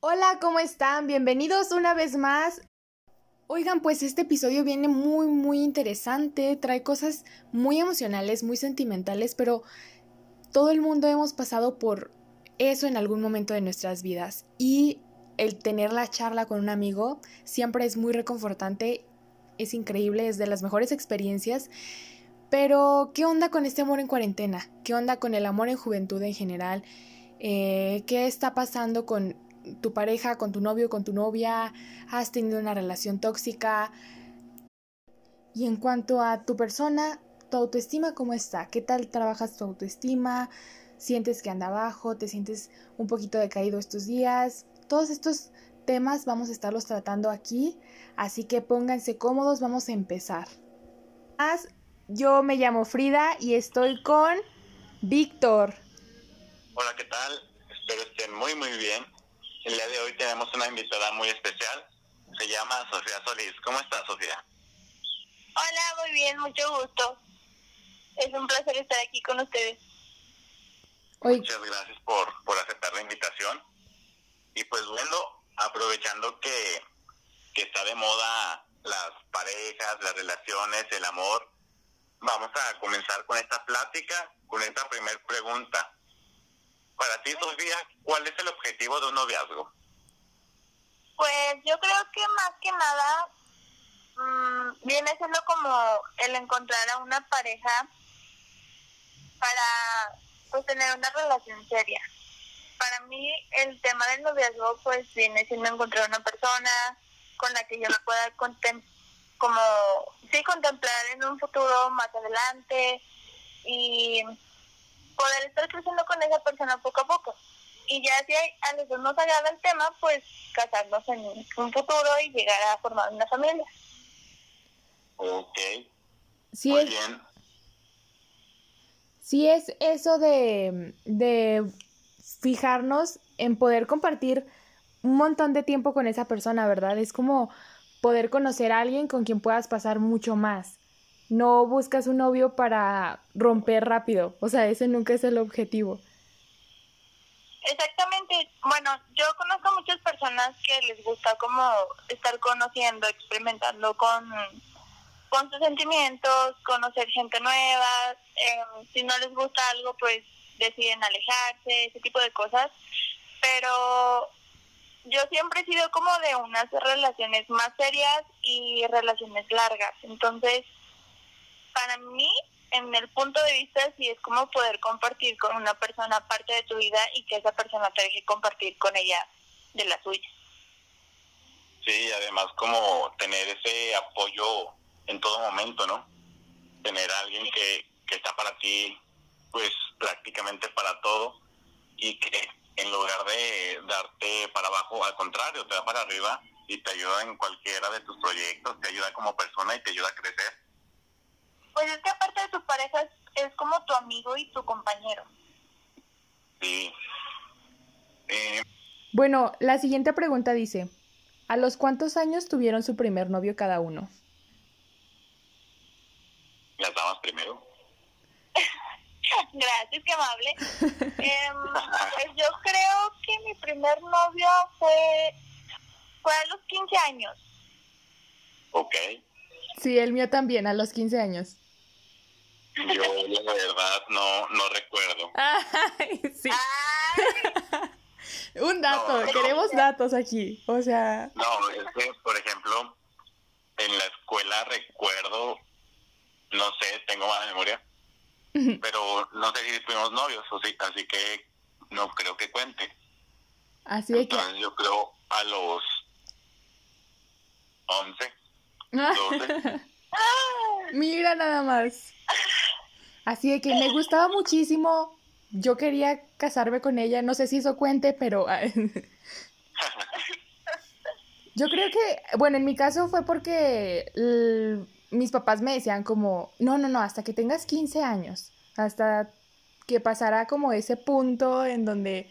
Hola, ¿cómo están? Bienvenidos una vez más. Oigan, pues este episodio viene muy, muy interesante, trae cosas muy emocionales, muy sentimentales, pero todo el mundo hemos pasado por eso en algún momento de nuestras vidas y el tener la charla con un amigo siempre es muy reconfortante, es increíble, es de las mejores experiencias. Pero, ¿qué onda con este amor en cuarentena? ¿Qué onda con el amor en juventud en general? Eh, ¿Qué está pasando con tu pareja, con tu novio, con tu novia? ¿Has tenido una relación tóxica? Y en cuanto a tu persona, ¿tu autoestima cómo está? ¿Qué tal trabajas tu autoestima? ¿Sientes que anda abajo? ¿Te sientes un poquito decaído estos días? Todos estos temas vamos a estarlos tratando aquí, así que pónganse cómodos, vamos a empezar. Yo me llamo Frida y estoy con Víctor. Hola, ¿qué tal? Espero estén muy, muy bien. El día de hoy tenemos una invitada muy especial. Se llama Sofía Solís. ¿Cómo estás, Sofía? Hola, muy bien, mucho gusto. Es un placer estar aquí con ustedes. Muchas gracias por, por aceptar la invitación. Y pues bueno, aprovechando que, que está de moda las parejas, las relaciones, el amor, vamos a comenzar con esta plática, con esta primera pregunta. Para ti, Sofía, ¿cuál es el objetivo de un noviazgo? Pues yo creo que más que nada mmm, viene siendo como el encontrar a una pareja para pues tener una relación seria. Para mí el tema del noviazgo pues viene siendo encontrar una persona con la que yo me pueda contemplar como sí contemplar en un futuro más adelante y poder estar creciendo con esa persona poco a poco. Y ya si a los dos nos agrada el tema, pues casarnos en un futuro y llegar a formar una familia. Ok. Sí Muy es, bien. Sí es eso de, de fijarnos en poder compartir un montón de tiempo con esa persona, ¿verdad? Es como poder conocer a alguien con quien puedas pasar mucho más. No buscas un novio para romper rápido, o sea, ese nunca es el objetivo. Exactamente. Bueno, yo conozco muchas personas que les gusta como estar conociendo, experimentando con, con sus sentimientos, conocer gente nueva. Eh, si no les gusta algo, pues deciden alejarse, ese tipo de cosas. Pero yo siempre he sido como de unas relaciones más serias y relaciones largas. Entonces, para mí, en el punto de vista, sí es como poder compartir con una persona parte de tu vida y que esa persona te deje compartir con ella de la suya. Sí, además como tener ese apoyo en todo momento, ¿no? Tener a alguien que, que está para ti, pues prácticamente para todo y que en lugar de darte para abajo, al contrario, te da para arriba y te ayuda en cualquiera de tus proyectos, te ayuda como persona y te ayuda a crecer. Pues es que aparte de tu pareja es, como tu amigo y tu compañero. Sí. Eh, bueno, la siguiente pregunta dice, ¿a los cuántos años tuvieron su primer novio cada uno? Las damas primero. Gracias, qué amable. Em, pues yo creo que mi primer novio fue, fue a los 15 años. Ok. Sí, el mío también, a los 15 años. Yo, la verdad, no, no recuerdo. Ay, sí. Un dato, queremos datos aquí, o sea... No, es que, por ejemplo, en la escuela recuerdo, no sé, tengo mala memoria, pero no sé si fuimos novios, o sí, así que no creo que cuente. Así es Entonces yo creo a los 11, 12. Mira nada más. Así de que me gustaba muchísimo. Yo quería casarme con ella. No sé si eso cuente, pero... Yo creo que, bueno, en mi caso fue porque mis papás me decían como, no, no, no, hasta que tengas 15 años, hasta que pasará como ese punto en donde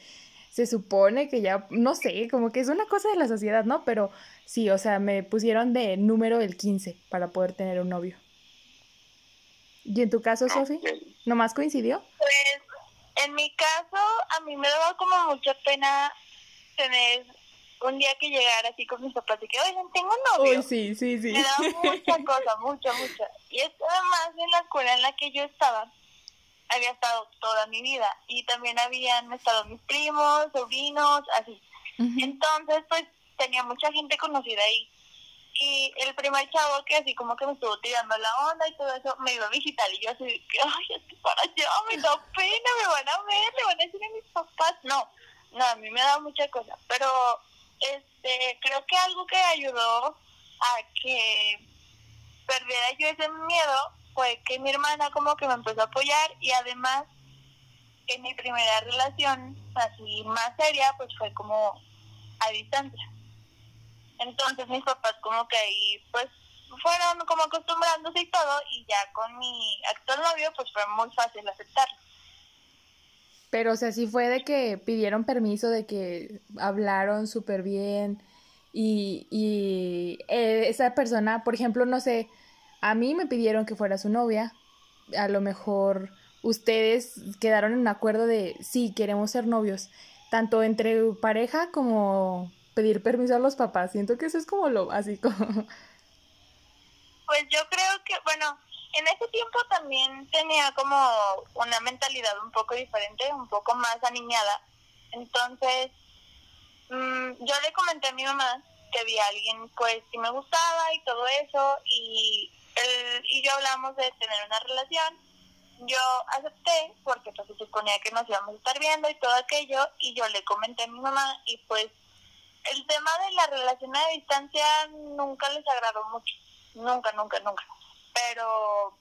se supone que ya, no sé, como que es una cosa de la sociedad, ¿no? Pero sí, o sea, me pusieron de número el 15 para poder tener un novio. ¿Y en tu caso, Sofi? ¿Nomás coincidió? Pues en mi caso, a mí me daba como mucha pena tener un día que llegara así con mis papás y que, oigan, tengo un novio. Uy, sí, sí, sí. Me daba mucha cosa, mucha, mucha. Y es además en la escuela en la que yo estaba, había estado toda mi vida. Y también habían estado mis primos, sobrinos, así. Entonces, pues tenía mucha gente conocida ahí. Y el primer chavo que así como que me estuvo tirando la onda y todo eso, me iba a visitar y yo así, que, ay, estoy para allá, me da pena, me van a ver, le van a decir a mis papás. No, no, a mí me da mucha cosa, pero este creo que algo que ayudó a que perdiera yo ese miedo fue que mi hermana como que me empezó a apoyar y además que mi primera relación así más seria pues fue como a distancia. Entonces mis papás como que ahí pues fueron como acostumbrándose y todo y ya con mi actual novio pues fue muy fácil aceptarlo. Pero o sea, sí fue de que pidieron permiso, de que hablaron súper bien y, y eh, esa persona, por ejemplo, no sé, a mí me pidieron que fuera su novia, a lo mejor ustedes quedaron en un acuerdo de sí, queremos ser novios, tanto entre pareja como pedir permiso a los papás. Siento que eso es como lo básico. Pues yo creo que, bueno, en ese tiempo también tenía como una mentalidad un poco diferente, un poco más aniñada. Entonces, mm, yo le comenté a mi mamá que había alguien pues que me gustaba y todo eso y él y yo hablamos de tener una relación. Yo acepté porque pues se suponía que nos íbamos a estar viendo y todo aquello y yo le comenté a mi mamá y pues el tema de la relación a distancia nunca les agradó mucho, nunca, nunca, nunca. Pero,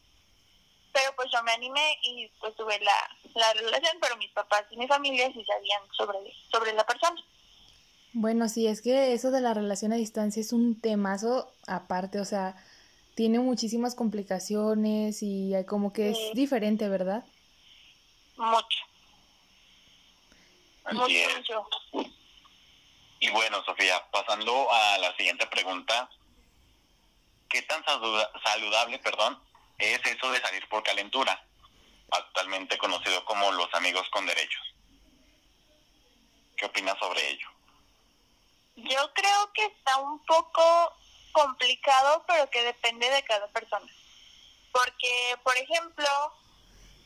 pero pues yo me animé y pues tuve la, la relación, pero mis papás y mi familia sí sabían sobre, sobre la persona. Bueno, sí, es que eso de la relación a distancia es un temazo aparte, o sea, tiene muchísimas complicaciones y como que es diferente, ¿verdad? Mucho. Mucho, mucho. Y bueno, Sofía, pasando a la siguiente pregunta, ¿qué tan saludable, perdón, es eso de salir por calentura, actualmente conocido como los amigos con derechos? ¿Qué opinas sobre ello? Yo creo que está un poco complicado, pero que depende de cada persona. Porque, por ejemplo,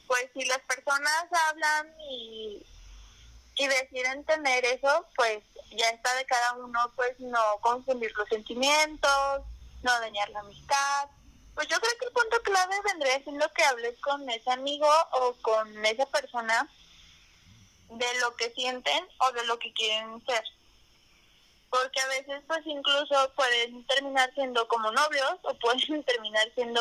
pues si las personas hablan y y deciden tener eso, pues ya está de cada uno, pues no confundir los sentimientos, no dañar la amistad. Pues yo creo que el punto clave vendría siendo que hables con ese amigo o con esa persona de lo que sienten o de lo que quieren ser. Porque a veces pues incluso pueden terminar siendo como novios o pueden terminar siendo,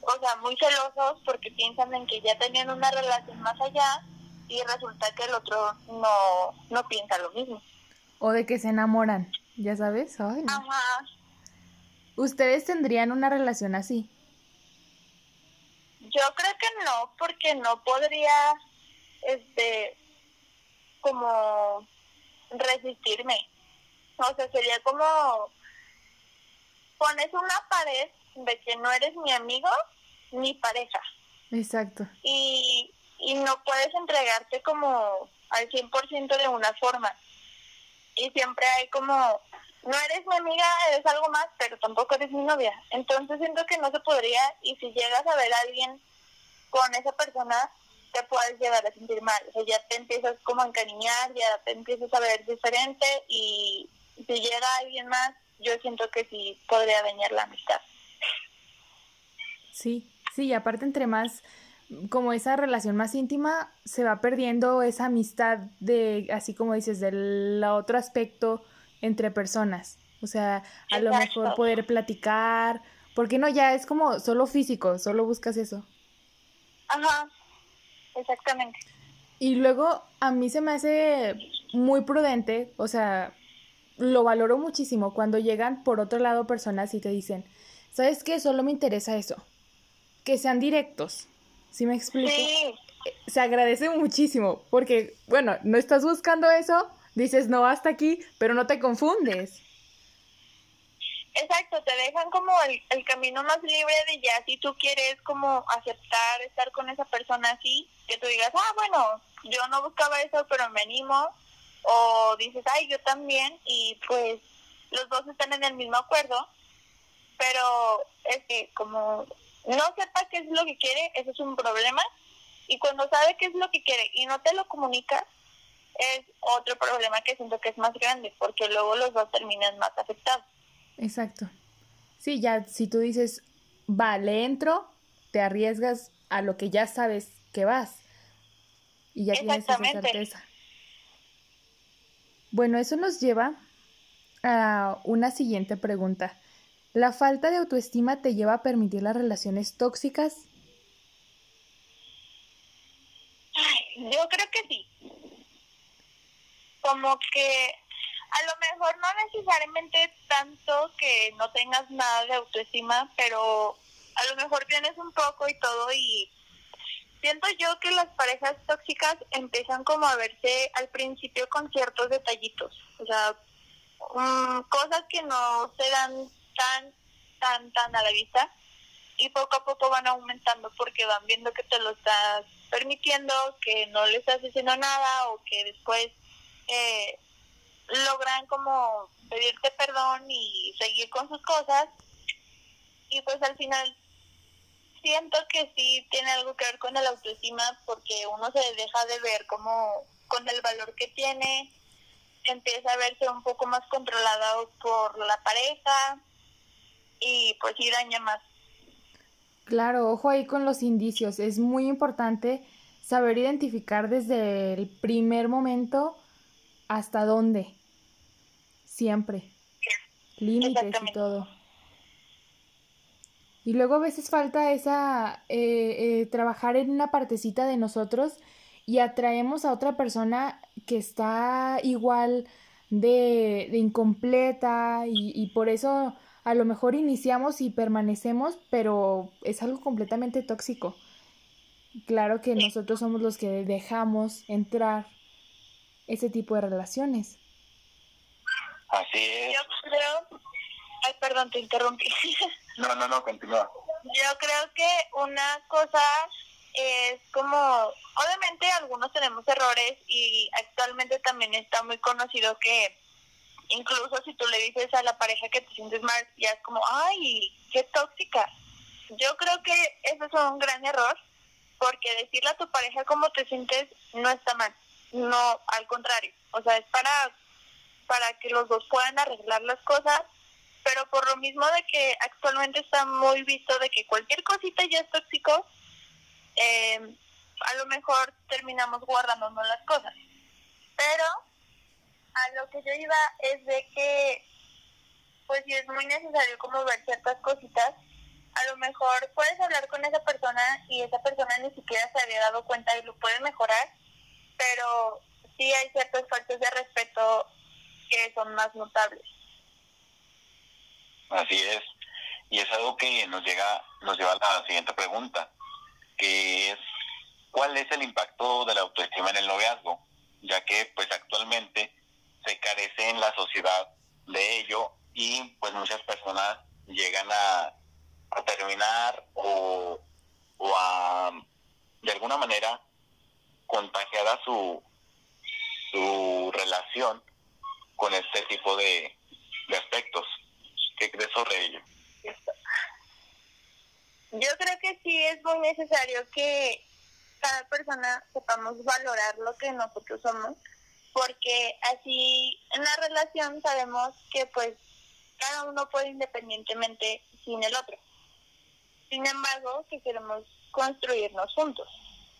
o sea, muy celosos porque piensan en que ya tenían una relación más allá y resulta que el otro no, no piensa lo mismo. O de que se enamoran, ya sabes. Ay, Ajá. ¿Ustedes tendrían una relación así? Yo creo que no, porque no podría, este, como resistirme. O sea, sería como pones una pared de que no eres mi amigo ni pareja. Exacto. Y y no puedes entregarte como al 100% de una forma. Y siempre hay como, no eres mi amiga, eres algo más, pero tampoco eres mi novia. Entonces siento que no se podría y si llegas a ver a alguien con esa persona, te puedes llegar a sentir mal. O sea, ya te empiezas como a encariñar, ya te empiezas a ver diferente y si llega alguien más, yo siento que sí podría dañar la amistad. Sí, sí, y aparte entre más como esa relación más íntima, se va perdiendo esa amistad de, así como dices, del otro aspecto entre personas. O sea, a lo mejor poder platicar, porque no, ya es como solo físico, solo buscas eso. Ajá, exactamente. Y luego a mí se me hace muy prudente, o sea, lo valoro muchísimo cuando llegan por otro lado personas y te dicen, ¿sabes qué? Solo me interesa eso. Que sean directos, ¿Sí me explico? Sí. Se agradece muchísimo porque, bueno, no estás buscando eso, dices no hasta aquí, pero no te confundes. Exacto, te dejan como el, el camino más libre de ya si tú quieres como aceptar estar con esa persona así, que tú digas, ah, bueno, yo no buscaba eso, pero me animo, o dices, ay, yo también, y pues los dos están en el mismo acuerdo, pero es que como no sepa qué es lo que quiere, eso es un problema, y cuando sabe qué es lo que quiere y no te lo comunica, es otro problema que siento que es más grande, porque luego los dos terminan más afectados. Exacto. Sí, ya si tú dices, va, le entro, te arriesgas a lo que ya sabes que vas. Y ya tienes esa certeza. Bueno, eso nos lleva a una siguiente pregunta. ¿La falta de autoestima te lleva a permitir las relaciones tóxicas? Yo creo que sí. Como que a lo mejor no necesariamente tanto que no tengas nada de autoestima, pero a lo mejor tienes un poco y todo y siento yo que las parejas tóxicas empiezan como a verse al principio con ciertos detallitos, o sea, um, cosas que no se dan tan, tan, tan a la vista. Y poco a poco van aumentando porque van viendo que te lo estás permitiendo, que no le estás diciendo nada o que después eh, logran como pedirte perdón y seguir con sus cosas. Y pues al final siento que sí tiene algo que ver con el autoestima porque uno se deja de ver como con el valor que tiene, empieza a verse un poco más controlado por la pareja y pues sí daña más. Claro, ojo ahí con los indicios. Es muy importante saber identificar desde el primer momento hasta dónde. Siempre. Límites y todo. Y luego a veces falta esa, eh, eh, trabajar en una partecita de nosotros y atraemos a otra persona que está igual de, de incompleta y, y, por eso a lo mejor iniciamos y permanecemos, pero es algo completamente tóxico. Claro que nosotros somos los que dejamos entrar ese tipo de relaciones. Así es. Yo creo Ay, perdón, te interrumpí. No, no, no, continúa. Yo creo que una cosa es como, obviamente algunos tenemos errores y actualmente también está muy conocido que incluso si tú le dices a la pareja que te sientes mal, ya es como, ay, qué tóxica. Yo creo que eso es un gran error porque decirle a tu pareja cómo te sientes no está mal, no, al contrario, o sea, es para, para que los dos puedan arreglar las cosas pero por lo mismo de que actualmente está muy visto de que cualquier cosita ya es tóxico, eh, a lo mejor terminamos guardándonos las cosas. Pero a lo que yo iba es de que, pues si es muy necesario como ver ciertas cositas, a lo mejor puedes hablar con esa persona y esa persona ni siquiera se había dado cuenta y lo puede mejorar, pero sí hay ciertos faltas de respeto que son más notables. Así es. Y es algo que nos llega, nos lleva a la siguiente pregunta, que es ¿cuál es el impacto de la autoestima en el noviazgo? Ya que pues actualmente se carece en la sociedad de ello y pues muchas personas llegan a, a terminar o, o a de alguna manera contagiada su, su relación con este tipo de, de aspectos. ¿Qué crees sobre ello? Yo creo que sí es muy necesario que cada persona sepamos valorar lo que nosotros somos, porque así en la relación sabemos que pues cada uno puede independientemente sin el otro. Sin embargo, que queremos construirnos juntos.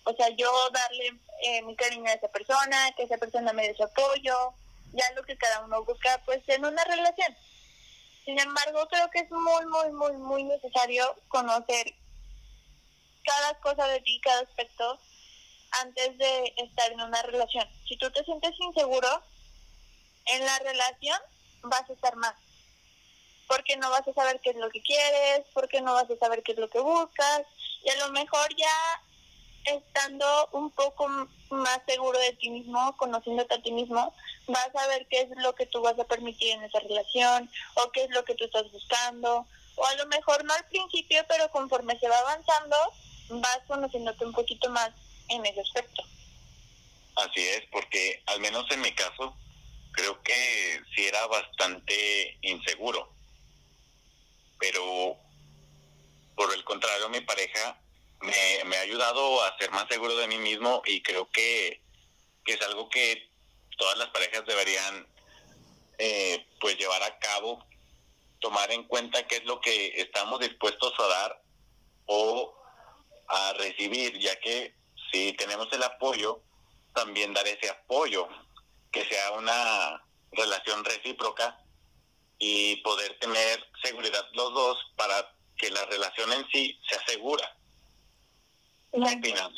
O sea, yo darle eh, mi cariño a esa persona, que esa persona me dé su apoyo, ya lo que cada uno busca pues en una relación. Sin embargo, creo que es muy, muy, muy, muy necesario conocer cada cosa de ti, cada aspecto, antes de estar en una relación. Si tú te sientes inseguro, en la relación vas a estar más. Porque no vas a saber qué es lo que quieres, porque no vas a saber qué es lo que buscas, y a lo mejor ya estando un poco más seguro de ti mismo, conociéndote a ti mismo, vas a ver qué es lo que tú vas a permitir en esa relación o qué es lo que tú estás buscando. O a lo mejor no al principio, pero conforme se va avanzando, vas conociéndote un poquito más en ese aspecto. Así es, porque al menos en mi caso, creo que sí era bastante inseguro. Pero por el contrario, mi pareja me, ha ayudado a ser más seguro de mí mismo y creo que, que es algo que todas las parejas deberían eh, pues llevar a cabo, tomar en cuenta qué es lo que estamos dispuestos a dar o a recibir, ya que si tenemos el apoyo, también dar ese apoyo, que sea una relación recíproca y poder tener seguridad los dos para que la relación en sí sea segura. ¿Qué opinas?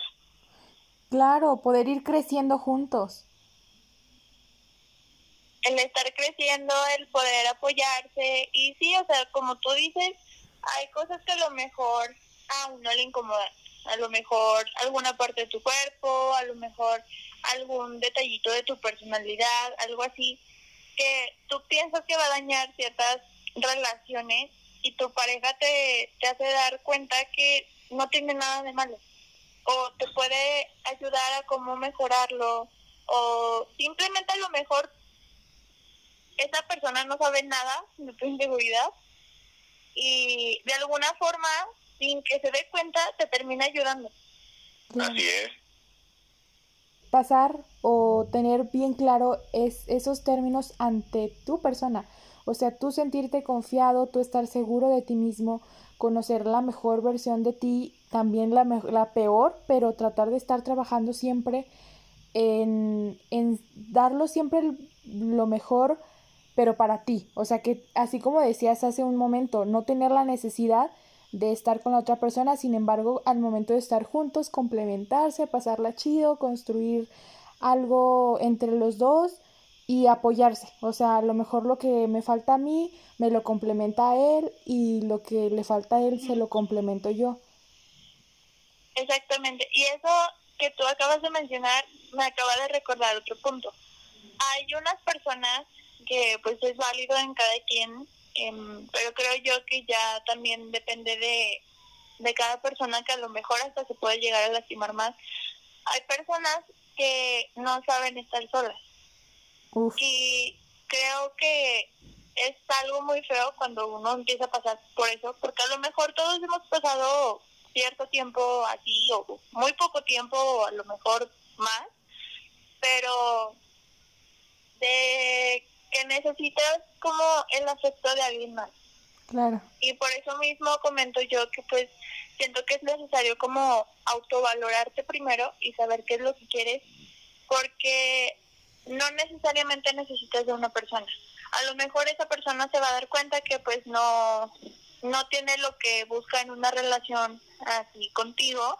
Claro, poder ir creciendo juntos. El estar creciendo, el poder apoyarse y sí, o sea, como tú dices, hay cosas que a lo mejor a uno le incomodan. A lo mejor alguna parte de tu cuerpo, a lo mejor algún detallito de tu personalidad, algo así, que tú piensas que va a dañar ciertas relaciones y tu pareja te, te hace dar cuenta que no tiene nada de malo. O te puede ayudar a cómo mejorarlo o simplemente a lo mejor esa persona no sabe nada de tu inseguridad y de alguna forma sin que se dé cuenta te termina ayudando. Así es. Pasar o tener bien claro es esos términos ante tu persona. O sea, tú sentirte confiado, tú estar seguro de ti mismo, conocer la mejor versión de ti, también la, la peor, pero tratar de estar trabajando siempre en, en darlo siempre lo mejor, pero para ti. O sea, que así como decías hace un momento, no tener la necesidad de estar con la otra persona, sin embargo, al momento de estar juntos, complementarse, pasarla chido, construir algo entre los dos y apoyarse. O sea, a lo mejor lo que me falta a mí me lo complementa a él y lo que le falta a él se lo complemento yo. Exactamente. Y eso que tú acabas de mencionar me acaba de recordar otro punto. Hay unas personas que pues es válido en cada quien, em, pero creo yo que ya también depende de, de cada persona que a lo mejor hasta se puede llegar a lastimar más. Hay personas que no saben estar solas y creo que es algo muy feo cuando uno empieza a pasar por eso, porque a lo mejor todos hemos pasado cierto tiempo así, o muy poco tiempo, o a lo mejor más, pero de que necesitas como el afecto de alguien más. Claro. Y por eso mismo comento yo que pues siento que es necesario como autovalorarte primero y saber qué es lo que quieres, porque no necesariamente necesitas de una persona. A lo mejor esa persona se va a dar cuenta que pues no, no tiene lo que busca en una relación así contigo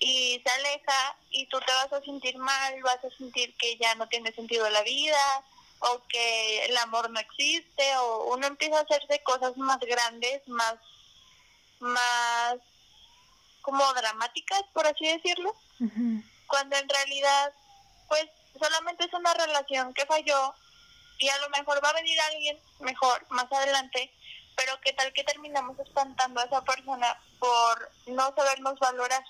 y se aleja y tú te vas a sentir mal, vas a sentir que ya no tiene sentido la vida o que el amor no existe o uno empieza a hacerse cosas más grandes, más más como dramáticas, por así decirlo, cuando en realidad pues solamente es una relación que falló y a lo mejor va a venir alguien mejor más adelante, pero qué tal que terminamos espantando a esa persona por no sabernos valorar,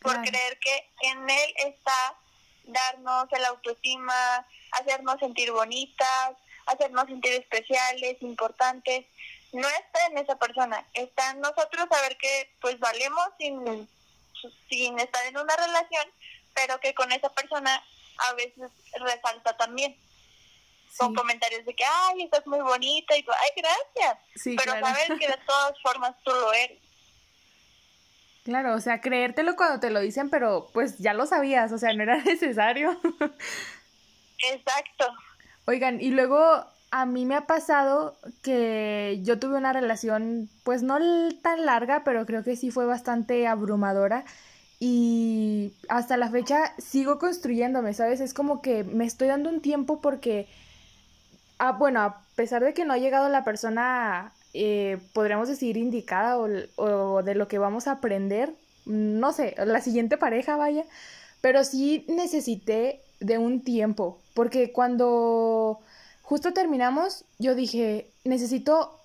por creer que en él está darnos el autoestima, hacernos sentir bonitas, hacernos sentir especiales, importantes. No está en esa persona, está en nosotros saber que pues valemos sin, sin estar en una relación, pero que con esa persona a veces resalta también. Con comentarios de que, ay, estás muy bonita, y tú, ay, gracias. Pero sabes que de todas formas tú lo eres. Claro, o sea, creértelo cuando te lo dicen, pero pues ya lo sabías, o sea, no era necesario. Exacto. Oigan, y luego a mí me ha pasado que yo tuve una relación, pues no tan larga, pero creo que sí fue bastante abrumadora y hasta la fecha sigo construyéndome, ¿sabes? Es como que me estoy dando un tiempo porque, ah, bueno, a pesar de que no ha llegado la persona, eh, podríamos decir, indicada o, o de lo que vamos a aprender, no sé, la siguiente pareja, vaya, pero sí necesité de un tiempo, porque cuando justo terminamos, yo dije, necesito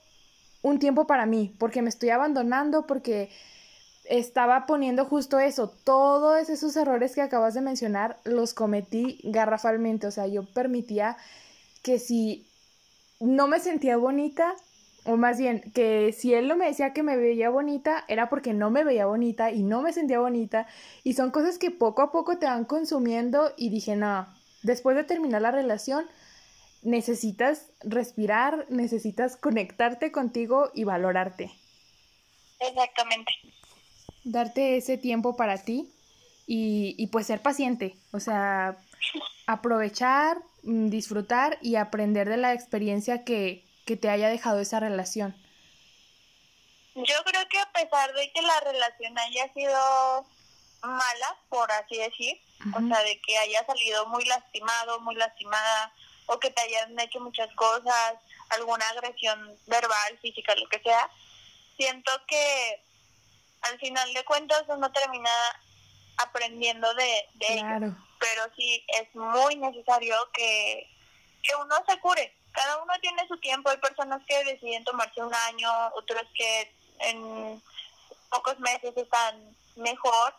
un tiempo para mí, porque me estoy abandonando, porque estaba poniendo justo eso, todos esos errores que acabas de mencionar los cometí garrafalmente, o sea, yo permitía que si no me sentía bonita, o más bien, que si él no me decía que me veía bonita, era porque no me veía bonita y no me sentía bonita. Y son cosas que poco a poco te van consumiendo y dije, no, después de terminar la relación, necesitas respirar, necesitas conectarte contigo y valorarte. Exactamente. Darte ese tiempo para ti y, y pues ser paciente, o sea, aprovechar, mm, disfrutar y aprender de la experiencia que, que te haya dejado esa relación. Yo creo que a pesar de que la relación haya sido mala, por así decir, o sea, de que haya salido muy lastimado, muy lastimada, o que te hayan hecho muchas cosas, alguna agresión verbal, física, lo que sea, siento que al final de cuentas uno termina aprendiendo de, de ello. Pero sí es muy necesario que, que uno se cure. Cada uno tiene su tiempo. Hay personas que deciden tomarse un año, otros que en pocos meses están mejor,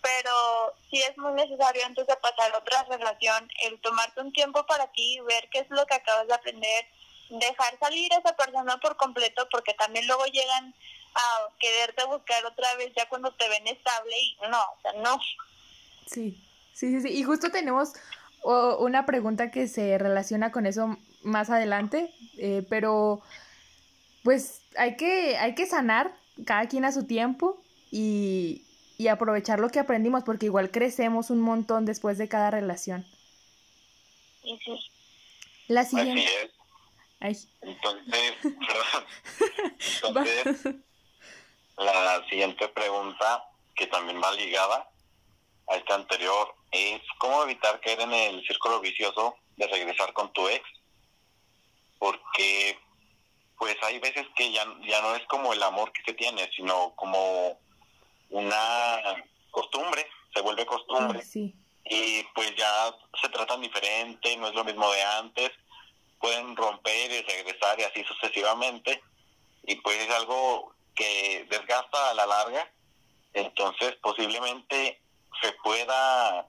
pero sí es muy necesario antes de pasar otra relación el tomarte un tiempo para ti, ver qué es lo que acabas de aprender, dejar salir a esa persona por completo, porque también luego llegan a quererte buscar otra vez ya cuando te ven estable y no, o sea, no. Sí, sí, sí, sí. Y justo tenemos una pregunta que se relaciona con eso más adelante, eh, pero pues hay que, hay que sanar cada quien a su tiempo y, y aprovechar lo que aprendimos, porque igual crecemos un montón después de cada relación. Sí, sí. La siguiente. Entonces, Entonces, la siguiente pregunta, que también va ligada a esta anterior, es cómo evitar caer en el círculo vicioso de regresar con tu ex. Porque, pues hay veces que ya, ya no es como el amor que se tiene, sino como una costumbre, se vuelve costumbre. Ah, y pues ya se tratan diferente, no es lo mismo de antes, pueden romper y regresar y así sucesivamente. Y pues es algo que desgasta a la larga, entonces posiblemente se pueda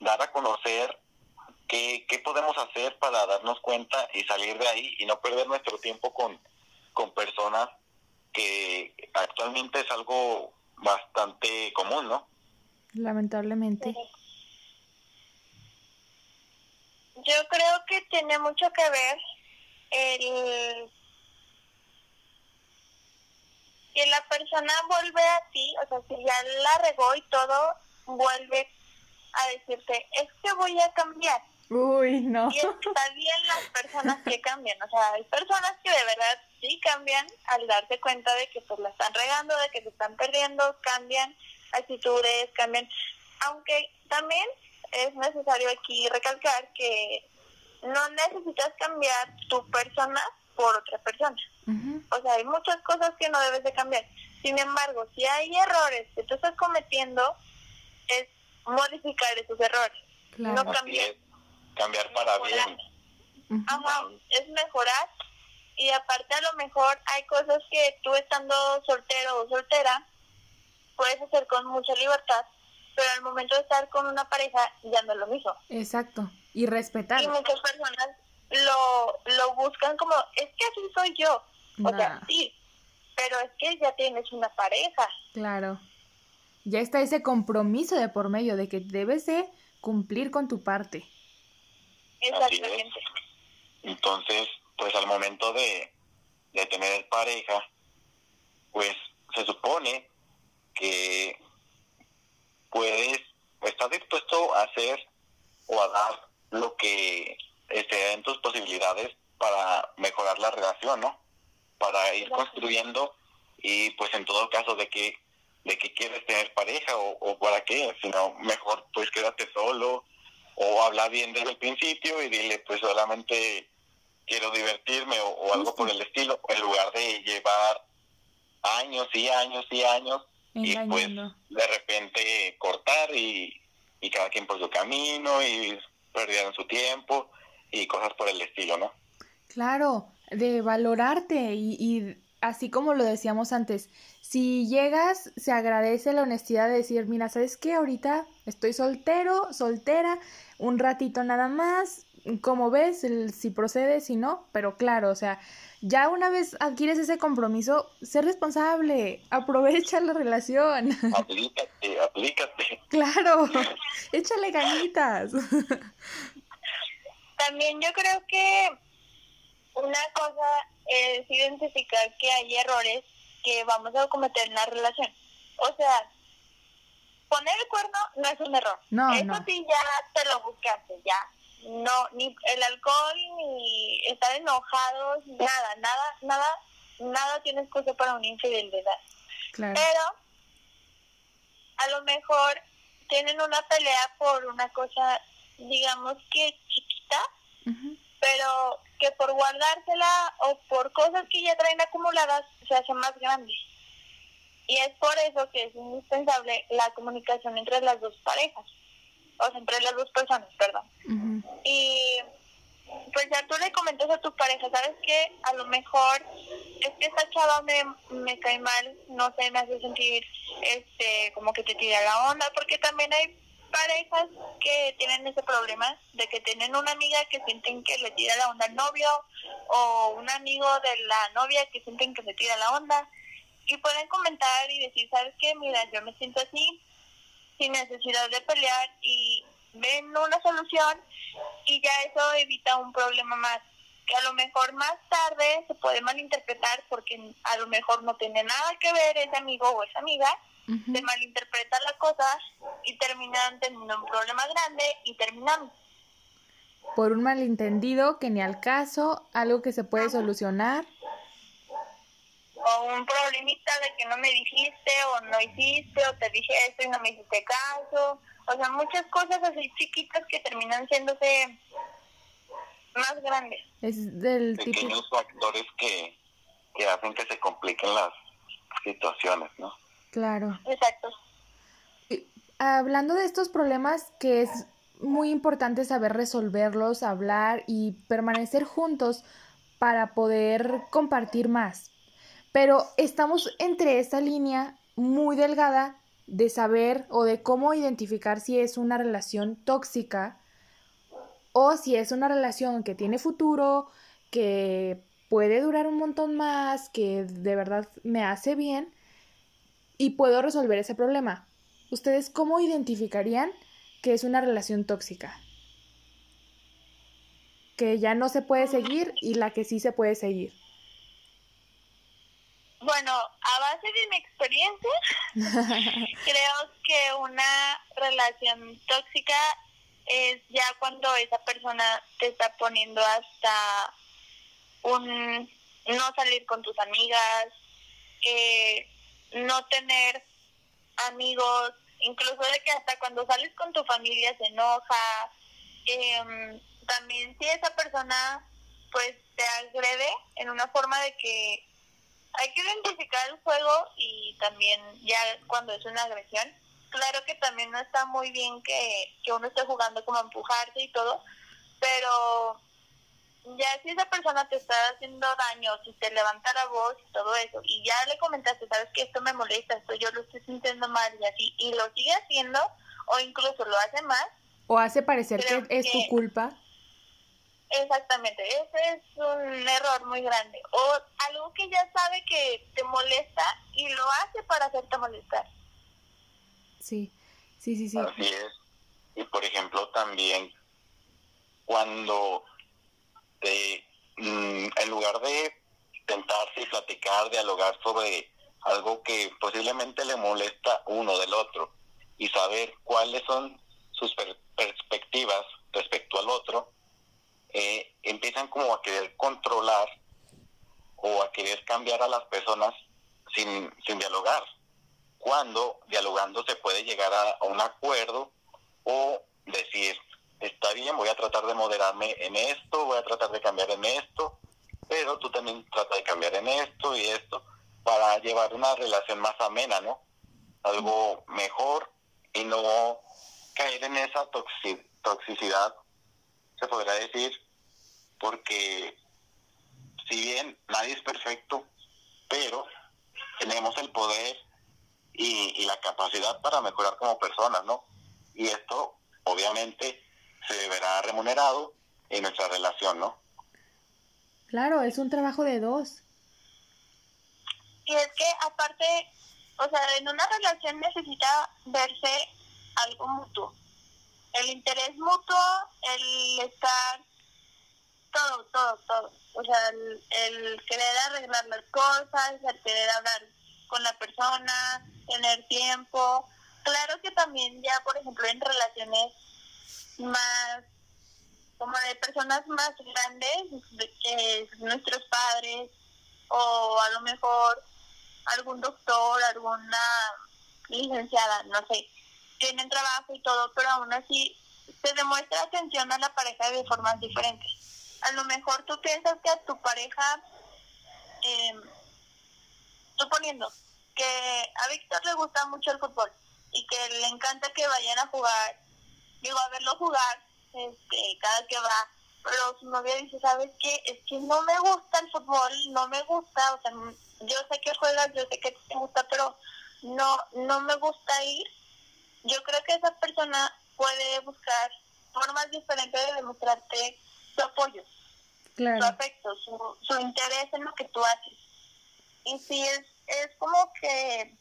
dar a conocer qué, qué podemos hacer para darnos cuenta y salir de ahí y no perder nuestro tiempo con, con personas que actualmente es algo bastante común, ¿no? Lamentablemente. Yo creo que tiene mucho que ver el que la persona vuelve a ti, o sea, si ya la regó y todo, vuelve a decirte, es que voy a cambiar. Uy, no. Y está bien las personas que cambian, o sea, hay personas que de verdad sí cambian al darse cuenta de que pues la están regando, de que se están perdiendo, cambian actitudes, cambian, aunque también es necesario aquí recalcar que no necesitas cambiar tu persona por otra persona. O sea, hay muchas cosas que no debes de cambiar. Sin embargo, si hay errores que tú estás cometiendo, es modificar esos errores. No cambiar. cambiar para bien. Ajá, es mejorar. Y aparte a lo mejor hay cosas que tú estando soltero o soltera puedes hacer con mucha libertad, pero al momento de estar con una pareja ya no es lo mismo. Exacto. Y respetar. Y muchas personas lo, lo buscan como, es que así soy yo. O sea, sí, pero es que ya tienes una pareja. Claro. Ya está ese compromiso de por medio de que debes de cumplir con tu parte. Exactamente. Entonces, pues al momento de, de tener pareja, pues se supone que puedes, estás dispuesto a hacer o a dar lo que esté en tus posibilidades para mejorar la relación, ¿no? Para ir construyendo y pues en todo caso de que de que quieres tener pareja o, o para qué, sino mejor pues quédate solo o habla bien desde el principio y dile pues solamente quiero divertirme o, algo por el estilo, en lugar de llevar años y años y años y pues de repente cortar y, y cada quien por su camino y perdieron su tiempo y cosas por el estilo, ¿no? Claro, de valorarte y, y así como lo decíamos antes, si llegas, se agradece la honestidad de decir, mira, ¿sabes qué? Ahorita estoy soltero, soltera, un ratito nada más, como ves, si procede, si no, pero claro, o sea, ya una vez adquieres ese compromiso, sé responsable, aprovecha la relación. Aplícate, aplícate. Claro, échale ganitas. También yo creo que una cosa es identificar que hay errores que vamos a cometer en la relación. O sea, poner el cuerno no es un error. No, Eso sí ya te lo buscaste, ya. No, ni el alcohol, ni estar enojados, nada, nada, nada, nada tiene excusa para una infidelidad. Claro. Pero a lo mejor tienen una pelea por una cosa, digamos que chiquita, pero que por guardársela o por cosas que ya traen acumuladas se hace más grande. Y es por eso que es indispensable la comunicación entre las dos parejas, o sea, entre las dos personas, perdón. Y pues ya tú le comentas a tu pareja, ¿sabes qué? A lo mejor es que esta chava me, me cae mal, no sé, me hace sentir este como que te tira la onda, porque también hay parejas que tienen ese problema de que tienen una amiga que sienten que le tira la onda al novio o un amigo de la novia que sienten que le tira la onda y pueden comentar y decir, ¿sabes qué? Mira, yo me siento así, sin necesidad de pelear y ven una solución y ya eso evita un problema más que a lo mejor más tarde se puede malinterpretar porque a lo mejor no tiene nada que ver ese amigo o esa amiga se malinterpreta la cosa y terminan teniendo un problema grande y terminamos. Por un malentendido que ni al caso, algo que se puede solucionar. O un problemita de que no me dijiste o no hiciste o te dije esto y no me hiciste caso. O sea, muchas cosas así chiquitas que terminan siéndose más grandes. Es del Pequeños factores que, que hacen que se compliquen las situaciones, ¿no? Claro. Exacto. hablando de estos problemas que es muy importante saber resolverlos, hablar y permanecer juntos para poder compartir más. Pero estamos entre esta línea muy delgada de saber o de cómo identificar si es una relación tóxica o si es una relación que tiene futuro, que puede durar un montón más, que de verdad me hace bien y puedo resolver ese problema. ¿Ustedes cómo identificarían que es una relación tóxica? Que ya no se puede seguir y la que sí se puede seguir. Bueno, a base de mi experiencia, creo que una relación tóxica es ya cuando esa persona te está poniendo hasta un no salir con tus amigas, eh, no tener amigos, incluso de que hasta cuando sales con tu familia se enoja. Eh, también si esa persona pues te agrede en una forma de que hay que identificar el juego y también ya cuando es una agresión. Claro que también no está muy bien que, que uno esté jugando como a empujarse y todo, pero ya si esa persona te está haciendo daño, si te levanta la voz y todo eso, y ya le comentaste, sabes que esto me molesta, esto yo lo estoy sintiendo mal y así, y lo sigue haciendo, o incluso lo hace más. O hace parecer que es tu culpa. Exactamente, ese es un error muy grande. O algo que ya sabe que te molesta y lo hace para hacerte molestar. Sí, sí, sí, sí. Así es. Y por ejemplo también cuando Mm, en lugar de sentarse y platicar, dialogar sobre algo que posiblemente le molesta uno del otro y saber cuáles son sus perspectivas respecto al otro, eh, empiezan como a querer controlar o a querer cambiar a las personas sin, sin dialogar, cuando dialogando se puede llegar a un acuerdo o decir, está bien, voy a tratar de moderarme en esto, voy a tratar de cambiar en esto, pero tú también trata de cambiar en esto y esto para llevar una relación más amena, ¿no? Algo mejor y no caer en esa toxicidad, se podrá decir, porque si bien nadie es perfecto, pero tenemos el poder y, y la capacidad para mejorar como personas, ¿no? Y esto, obviamente, se verá remunerado en nuestra relación, ¿no? Claro, es un trabajo de dos. Y es que aparte, o sea, en una relación necesita verse algo mutuo. El interés mutuo, el estar, todo, todo, todo. O sea, el, el querer arreglar las cosas, el querer hablar con la persona, tener tiempo. Claro que también ya, por ejemplo, en relaciones más como de personas más grandes, de que nuestros padres o a lo mejor algún doctor, alguna licenciada, no sé, tienen trabajo y todo, pero aún así se demuestra atención a la pareja de formas diferentes. A lo mejor tú piensas que a tu pareja, eh, suponiendo que a Víctor le gusta mucho el fútbol y que le encanta que vayan a jugar, digo, a verlo jugar este, cada que va, pero su novia dice, ¿sabes qué? Es que no me gusta el fútbol, no me gusta, o sea, yo sé que juegas, yo sé que te gusta, pero no, no me gusta ir. Yo creo que esa persona puede buscar formas diferentes de demostrarte su apoyo, su afecto, su, su interés en lo que tú haces. Y si es, es como que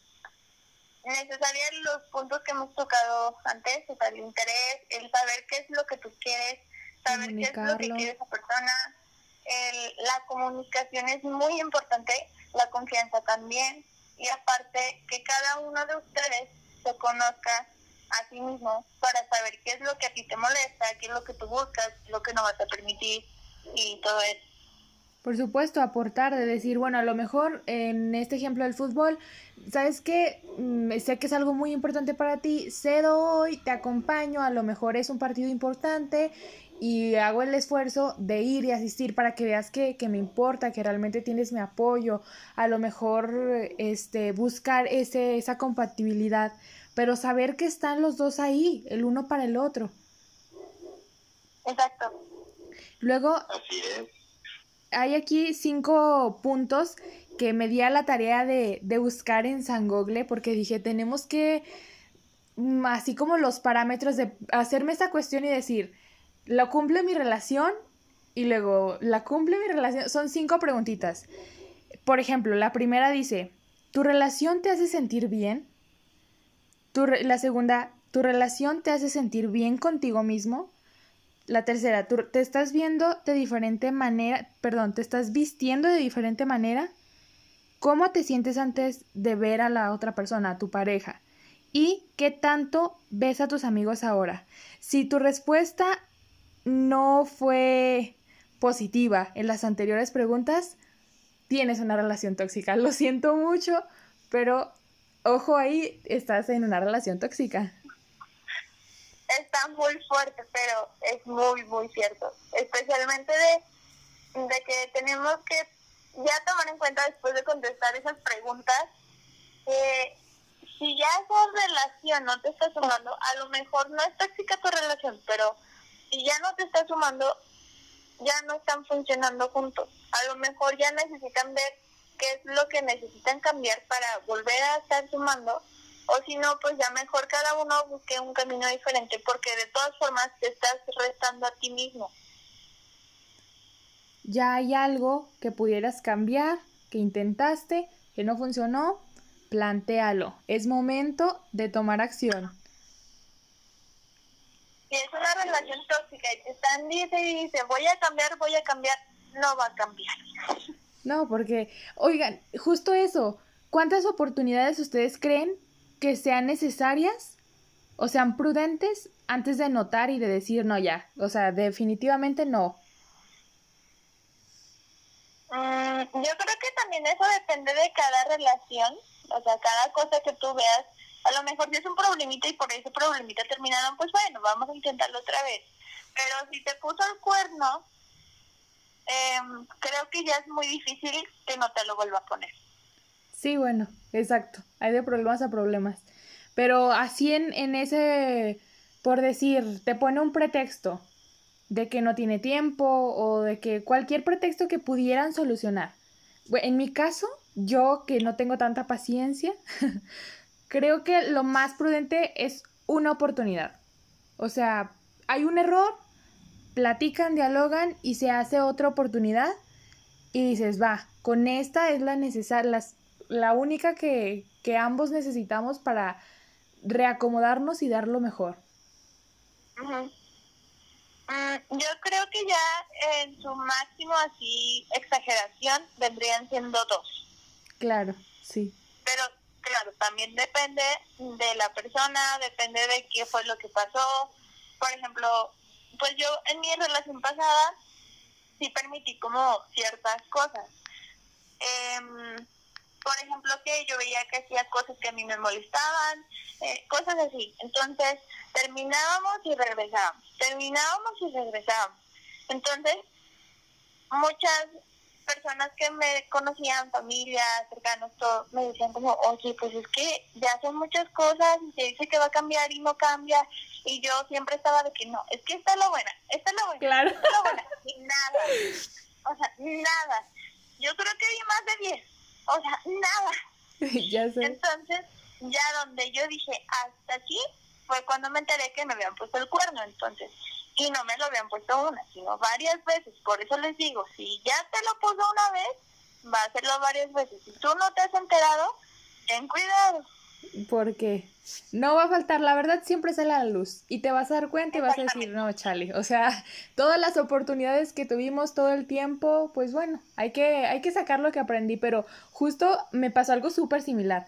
necesaria los puntos que hemos tocado antes, o sea, el interés, el saber qué es lo que tú quieres, saber qué es lo que quiere esa persona. El, la comunicación es muy importante, la confianza también, y aparte que cada uno de ustedes se conozca a sí mismo para saber qué es lo que a ti te molesta, qué es lo que tú buscas, lo que no vas a permitir y todo eso. Por supuesto, aportar, de decir, bueno, a lo mejor en este ejemplo del fútbol, ¿sabes qué? Mm, sé que es algo muy importante para ti, cedo hoy, te acompaño, a lo mejor es un partido importante y hago el esfuerzo de ir y asistir para que veas que, que me importa, que realmente tienes mi apoyo, a lo mejor este, buscar ese, esa compatibilidad, pero saber que están los dos ahí, el uno para el otro. Exacto. Luego... Así es hay aquí cinco puntos que me di a la tarea de, de buscar en San Google porque dije, tenemos que, mm, así como los parámetros de hacerme esta cuestión y decir, ¿lo cumple mi relación? Y luego, ¿la cumple mi relación? Son cinco preguntitas. Por ejemplo, la primera dice, ¿tu relación te hace sentir bien? Tu la segunda, ¿tu relación te hace sentir bien contigo mismo? La tercera, ¿tú te estás viendo de diferente manera, perdón, te estás vistiendo de diferente manera? ¿Cómo te sientes antes de ver a la otra persona, a tu pareja? ¿Y qué tanto ves a tus amigos ahora? Si tu respuesta no fue positiva en las anteriores preguntas, tienes una relación tóxica. Lo siento mucho, pero ojo ahí, estás en una relación tóxica está muy fuerte, pero es muy, muy cierto. Especialmente de, de que tenemos que ya tomar en cuenta después de contestar esas preguntas, que si ya esa relación no te está sumando, a lo mejor no es tóxica tu relación, pero si ya no te está sumando, ya no están funcionando juntos. A lo mejor ya necesitan ver qué es lo que necesitan cambiar para volver a estar sumando o si no, pues ya mejor cada uno busque un camino diferente, porque de todas formas te estás restando a ti mismo. Ya hay algo que pudieras cambiar, que intentaste, que no funcionó, plantéalo. Es momento de tomar acción. Si es una relación tóxica y te están dice y dice voy a cambiar, voy a cambiar, no va a cambiar. No, porque, oigan, justo eso, ¿cuántas oportunidades ustedes creen que sean necesarias o sean prudentes antes de notar y de decir no ya. O sea, definitivamente no. Mm, yo creo que también eso depende de cada relación, o sea, cada cosa que tú veas. A lo mejor si es un problemita y por ese problemita terminaron, pues bueno, vamos a intentarlo otra vez. Pero si te puso el cuerno, em, creo que ya es muy difícil que no te lo vuelva a poner. Sí, bueno, exacto. Hay de problemas a problemas. Pero así en, en ese, por decir, te pone un pretexto de que no tiene tiempo o de que cualquier pretexto que pudieran solucionar. en mi caso, yo que no tengo tanta paciencia, creo que lo más prudente es una oportunidad. O sea, hay un error, platican, dialogan y se hace otra oportunidad y dices, va, con esta es la necesaria, la única que, que ambos necesitamos para reacomodarnos y dar lo mejor. Mm, yo creo que ya en su máximo así exageración vendrían siendo dos. Claro, sí. Pero claro, también depende de la persona, depende de qué fue lo que pasó. Por ejemplo, pues yo en mi relación pasada sí permití como ciertas cosas. Eh, por ejemplo, que yo veía que hacía cosas que a mí me molestaban, eh, cosas así. Entonces, terminábamos y regresábamos, terminábamos y regresábamos. Entonces, muchas personas que me conocían, familia, cercanos, todo, me decían como, oye, pues es que ya son muchas cosas y se dice que va a cambiar y no cambia. Y yo siempre estaba de que no, es que esta es la buena, esta es la buena, claro. esta es la buena. Y nada, o sea, nada. Yo creo que vi más de 10 o sea, nada. ya sé. Entonces, ya donde yo dije, hasta aquí, fue cuando me enteré que me habían puesto el cuerno, entonces. Y no me lo habían puesto una, sino varias veces. Por eso les digo, si ya te lo puso una vez, va a hacerlo varias veces. Si tú no te has enterado, ten cuidado porque no va a faltar, la verdad siempre sale a la luz y te vas a dar cuenta y vas a decir, no, chale, o sea, todas las oportunidades que tuvimos todo el tiempo, pues bueno, hay que, hay que sacar lo que aprendí, pero justo me pasó algo súper similar.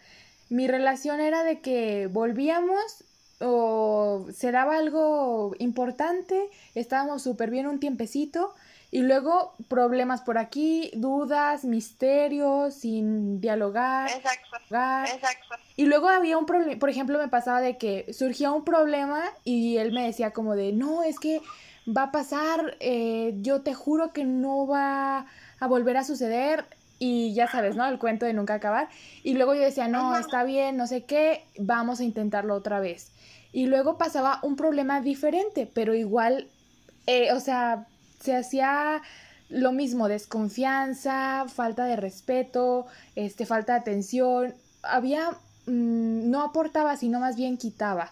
Mi relación era de que volvíamos o se daba algo importante, estábamos súper bien un tiempecito y luego problemas por aquí, dudas, misterios, sin dialogar. Exacto. Exacto. Y luego había un problema, por ejemplo, me pasaba de que surgía un problema y él me decía como de, no, es que va a pasar, eh, yo te juro que no va a volver a suceder. Y ya sabes, ¿no? El cuento de nunca acabar. Y luego yo decía, no, está bien, no sé qué, vamos a intentarlo otra vez. Y luego pasaba un problema diferente, pero igual, eh, o sea, se hacía lo mismo, desconfianza, falta de respeto, este, falta de atención, había, mm, no aportaba, sino más bien quitaba.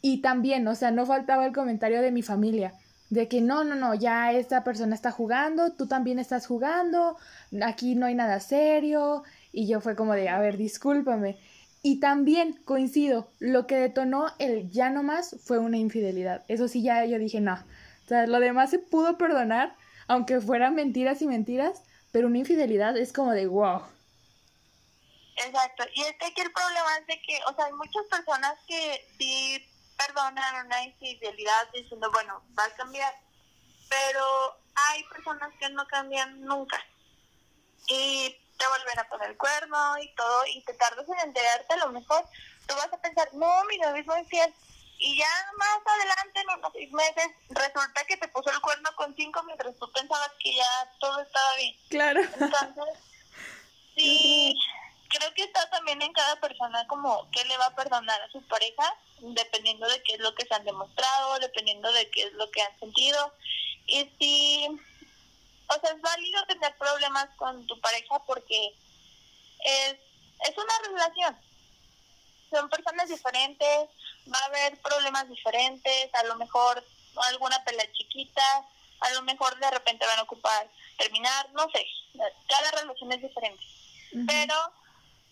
Y también, o sea, no faltaba el comentario de mi familia, de que no, no, no, ya esta persona está jugando, tú también estás jugando, aquí no hay nada serio, y yo fue como de, a ver, discúlpame. Y también coincido, lo que detonó el ya no más fue una infidelidad. Eso sí, ya yo dije, no, o sea, lo demás se pudo perdonar, aunque fueran mentiras y mentiras, pero una infidelidad es como de wow. Exacto, y es que aquí el problema es de que, o sea, hay muchas personas que sí perdonan una infidelidad diciendo, bueno, va a cambiar, pero hay personas que no cambian nunca. Y te vuelven a poner el cuerno y todo, y te tardas en enterarte, a lo mejor tú vas a pensar, no, mi novio es muy fiel, y ya más adelante, en unos seis meses, resulta que te puso el cuerno con cinco mientras tú pensabas que ya todo estaba bien. Claro. Entonces, sí, creo que está también en cada persona como qué le va a perdonar a su pareja, dependiendo de qué es lo que se han demostrado, dependiendo de qué es lo que han sentido. Y si, o sea, es válido tener problemas con tu pareja porque es, es una relación son personas diferentes, va a haber problemas diferentes, a lo mejor alguna pelea chiquita, a lo mejor de repente van a ocupar terminar, no sé, cada relación es diferente. Pero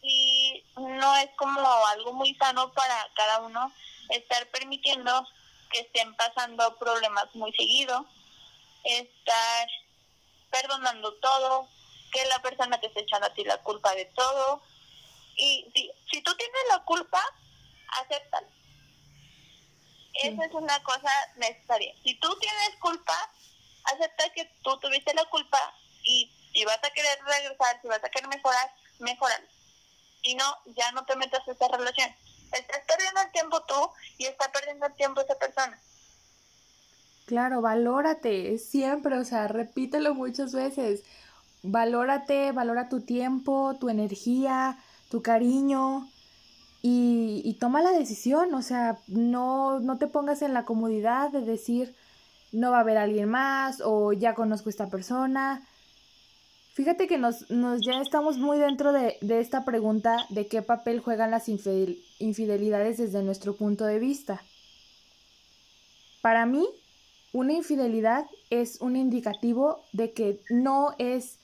si no es como algo muy sano para cada uno estar permitiendo que estén pasando problemas muy seguido, estar perdonando todo, que la persona te esté echando a ti la culpa de todo, y si, si tú tienes la culpa, acéptala. Esa es una cosa necesaria. Si tú tienes culpa, acepta que tú tuviste la culpa y si vas a querer regresar, si vas a querer mejorar, mejoralo. Si no, ya no te metas en esa relación. Estás perdiendo el tiempo tú y está perdiendo el tiempo esa persona. Claro, valórate siempre, o sea, repítelo muchas veces. Valórate, valora tu tiempo, tu energía, tu cariño y, toma la decisión, o sea, no, no te pongas en la comodidad de decir no va a haber alguien más o ya conozco a esta persona. Fíjate que nos, nos ya estamos muy dentro de, de esta pregunta de qué papel juegan las infidelidades desde nuestro punto de vista. Para mí, una infidelidad es un indicativo de que no es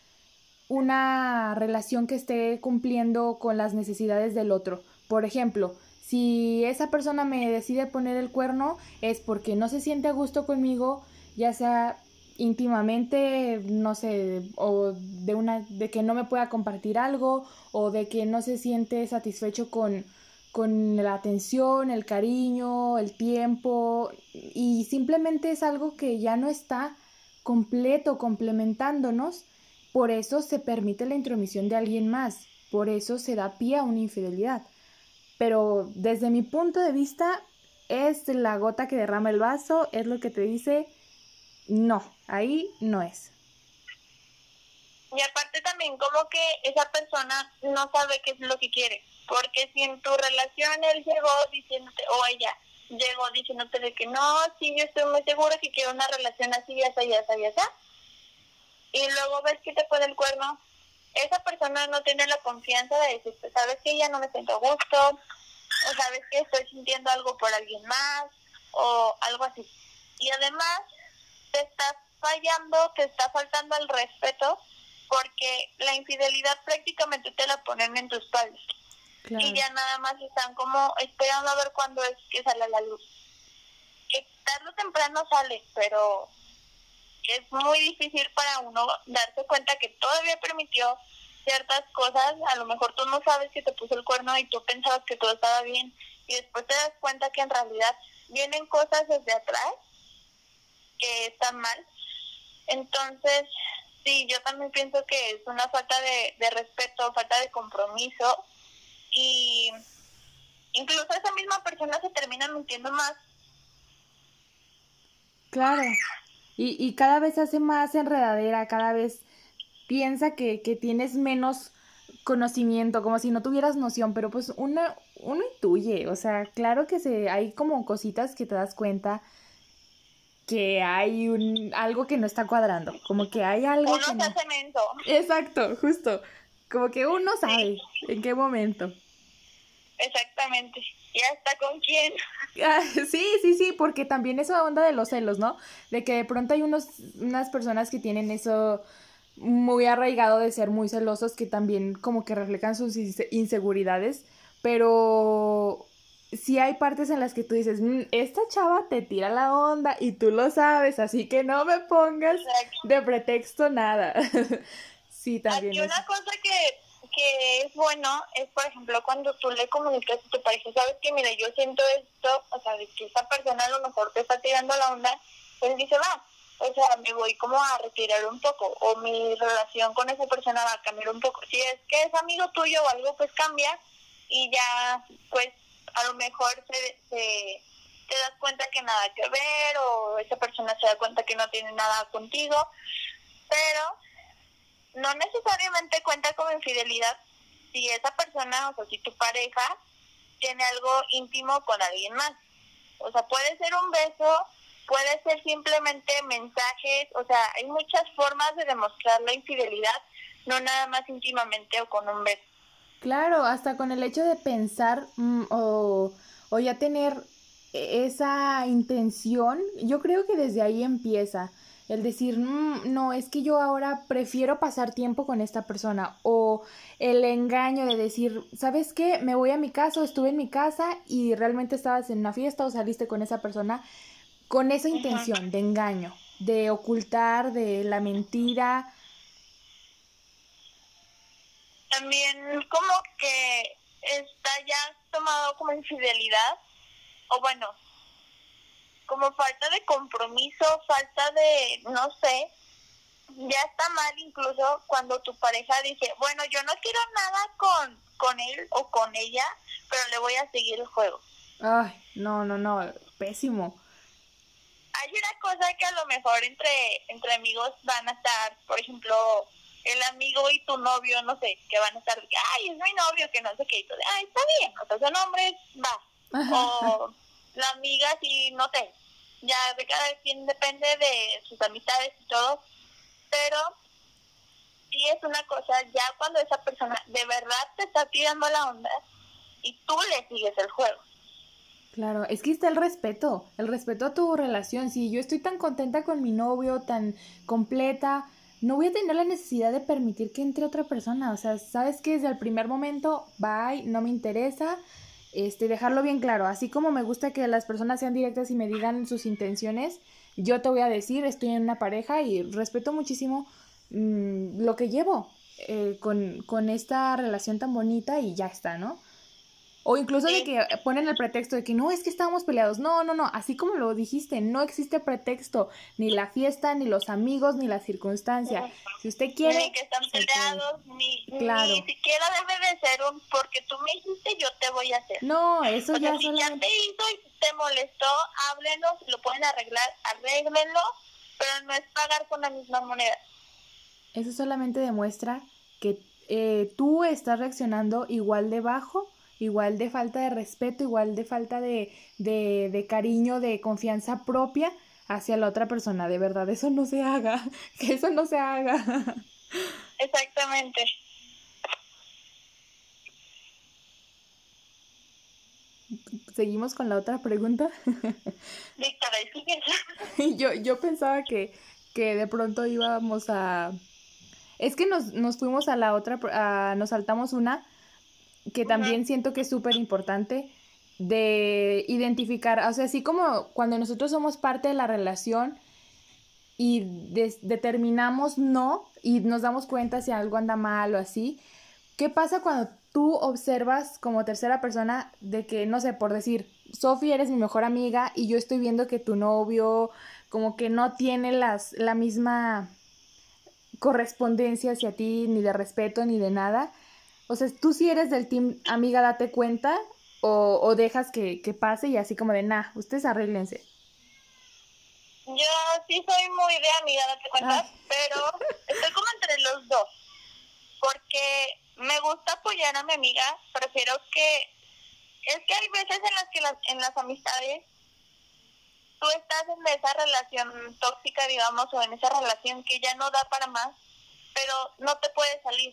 una relación que esté cumpliendo con las necesidades del otro. Por ejemplo, si esa persona me decide poner el cuerno es porque no se siente a gusto conmigo, ya sea íntimamente, no sé, o de una de que no me pueda compartir algo o de que no se siente satisfecho con con la atención, el cariño, el tiempo y simplemente es algo que ya no está completo, complementándonos, por eso se permite la intromisión de alguien más, por eso se da pie a una infidelidad. Pero desde mi punto de vista es la gota que derrama el vaso, es lo que te dice, no, ahí no es. Y aparte también como que esa persona no sabe qué es lo que quiere. Porque si en tu relación él llegó diciéndote, o ella llegó diciéndote de que no, sí, yo estoy muy segura que quiero una relación así, ya está, ya está, ya está. Y luego ves que te pone el cuerno, esa persona no tiene la confianza de decirte, sabes que ya no me siento a gusto, o sabes que estoy sintiendo algo por alguien más, o algo así. Y además, te estás fallando, te está faltando el respeto, porque la infidelidad prácticamente te la ponen en tu espalda y ya nada más están como esperando a ver cuándo es que sale la luz. Que tarde o temprano sale, pero es muy difícil para uno darse cuenta que todavía permitió ciertas cosas, a lo mejor tú no sabes que te puso el cuerno y tú pensabas que todo estaba bien y después te das cuenta que en realidad vienen cosas desde atrás que están mal. Entonces, sí, yo también pienso que es una falta de, de respeto, falta de compromiso y incluso esa misma persona se termina mintiendo más. Claro, y, y cada vez hace más enredadera, cada vez piensa que, que tienes menos conocimiento, como si no tuvieras noción, pero pues uno, uno intuye, o sea, claro que se, hay como cositas que te das cuenta que hay un algo que no está cuadrando, como que hay algo uno que se Exacto, justo. Como que uno sabe en qué momento. Exactamente. ¿Y hasta con quién? Ah, sí, sí, sí, porque también esa onda de los celos, ¿no? De que de pronto hay unos, unas personas que tienen eso muy arraigado de ser muy celosos que también como que reflejan sus inseguridades, pero sí hay partes en las que tú dices, mm, esta chava te tira la onda y tú lo sabes, así que no me pongas de pretexto nada. Sí, también. Hay una cosa que, que es bueno es, por ejemplo, cuando tú le comunicas a tu pareja, sabes que, mira, yo siento esto, o sea, de que esa persona a lo mejor te está tirando la onda, pues dice, va, o sea, me voy como a retirar un poco, o mi relación con esa persona va a cambiar un poco. Si es que es amigo tuyo o algo, pues cambia y ya, pues, a lo mejor se, se te das cuenta que nada que ver, o esa persona se da cuenta que no tiene nada contigo, pero no necesariamente cuenta como infidelidad si esa persona, o sea, si tu pareja tiene algo íntimo con alguien más. O sea, puede ser un beso, puede ser simplemente mensajes, o sea, hay muchas formas de demostrar la infidelidad, no nada más íntimamente o con un beso. Claro, hasta con el hecho de pensar mm, o, o ya tener esa intención, yo creo que desde ahí empieza el decir, mm, no, es que yo ahora prefiero pasar tiempo con esta persona o el engaño de decir, ¿sabes qué? Me voy a mi casa, estuve en mi casa y realmente estabas en una fiesta o saliste con esa persona con esa intención de engaño, de ocultar, de la mentira. También como que está ya tomado como infidelidad, o bueno, como falta de compromiso, falta de, no sé, ya está mal incluso cuando tu pareja dice, bueno, yo no quiero nada con, con él o con ella, pero le voy a seguir el juego. Ay, no, no, no, pésimo. Hay una cosa que a lo mejor entre, entre amigos van a estar, por ejemplo, el amigo y tu novio, no sé, que van a estar, ay, es mi novio, que no sé qué, y tú, ay, está bien, o sea, son hombres, va. O la amiga, sí, no sé, ya de cada quien depende de sus amistades y todo, pero si es una cosa ya cuando esa persona de verdad te está tirando la onda y tú le sigues el juego. Claro, es que está el respeto, el respeto a tu relación. Si yo estoy tan contenta con mi novio, tan completa, no voy a tener la necesidad de permitir que entre otra persona. O sea, sabes que desde el primer momento, bye, no me interesa. Este, dejarlo bien claro. Así como me gusta que las personas sean directas y me digan sus intenciones, yo te voy a decir, estoy en una pareja y respeto muchísimo mm, lo que llevo eh, con, con esta relación tan bonita y ya está, ¿no? O incluso de que ponen el pretexto de que no, es que estábamos peleados. No, no, no, así como lo dijiste, no existe pretexto, ni la fiesta, ni los amigos, ni la circunstancia. Si usted quiere... Ni que están peleados, ni, ni siquiera debe de ser un porque tú me dijiste, yo te voy a hacer. No, eso ya si ya te hizo y te molestó, háblenos, lo pueden arreglar, arréglenlo, pero no es pagar con la misma moneda. Eso solamente demuestra que eh, tú estás reaccionando igual de bajo igual de falta de respeto, igual de falta de, de, de cariño, de confianza propia hacia la otra persona. De verdad, eso no se haga, que eso no se haga. Exactamente. Seguimos con la otra pregunta. yo, yo pensaba que, que de pronto íbamos a... Es que nos, nos fuimos a la otra, a, nos saltamos una que también siento que es súper importante de identificar, o sea, así como cuando nosotros somos parte de la relación y determinamos no y nos damos cuenta si algo anda mal o así, ¿qué pasa cuando tú observas como tercera persona de que, no sé, por decir, Sofía eres mi mejor amiga y yo estoy viendo que tu novio como que no tiene las, la misma correspondencia hacia ti, ni de respeto, ni de nada? O sea, tú si eres del team amiga, date cuenta o, o dejas que, que, pase y así como de, nah, ustedes arréglense. Yo sí soy muy de amiga, date cuenta, pero estoy como entre los dos. Porque me gusta apoyar a mi amiga, prefiero que... Es que hay veces en las que las, en las amistades tú estás en esa relación tóxica, digamos, o en esa relación que ya no da para más, pero no te puedes salir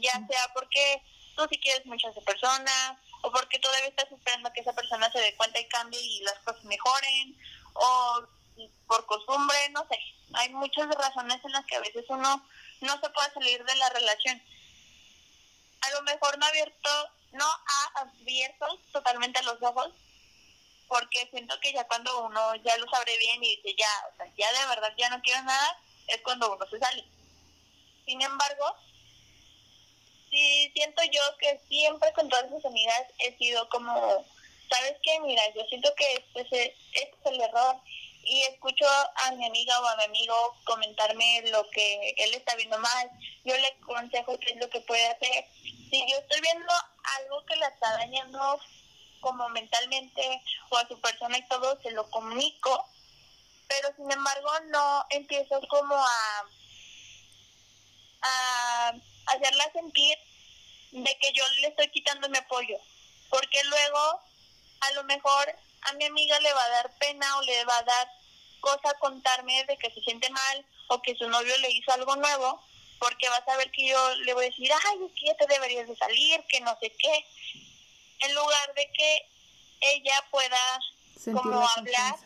ya sea porque tú sí quieres mucho a esa persona, o porque todavía estás esperando que esa persona se dé cuenta y cambie y las cosas mejoren, o por costumbre, no sé. Hay muchas razones en las que a veces uno no se puede salir de la relación. A lo mejor no abierto, no ha abierto totalmente los ojos, porque siento que ya cuando uno ya lo sabe bien y dice ya, o sea, ya de verdad ya no quiero nada, es cuando uno se sale. Sin embargo, sí siento yo que siempre con todas mis amigas he sido como, ¿sabes qué? Mira, yo siento que este es, este es el error y escucho a mi amiga o a mi amigo comentarme lo que él está viendo mal, yo le aconsejo qué es lo que puede hacer. Si yo estoy viendo algo que la está dañando como mentalmente o a su persona y todo, se lo comunico, pero sin embargo no empiezo como a, a hacerla sentir de que yo le estoy quitando mi apoyo, porque luego a lo mejor a mi amiga le va a dar pena o le va a dar cosa contarme de que se siente mal o que su novio le hizo algo nuevo, porque va a saber que yo le voy a decir, ay, es que ya te deberías de salir, que no sé qué, en lugar de que ella pueda como hablar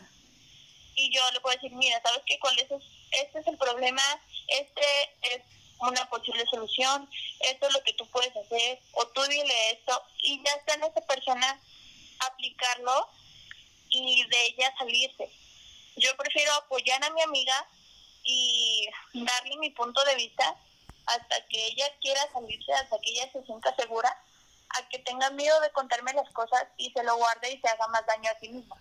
y yo le puedo decir, mira, ¿sabes qué? ¿Cuál es? Este es el problema, este es una posible solución, esto es lo que tú puedes hacer, o tú dile esto, y ya está en esa persona aplicarlo y de ella salirse. Yo prefiero apoyar a mi amiga y darle mi punto de vista hasta que ella quiera salirse, hasta que ella se sienta segura, a que tenga miedo de contarme las cosas y se lo guarde y se haga más daño a sí misma.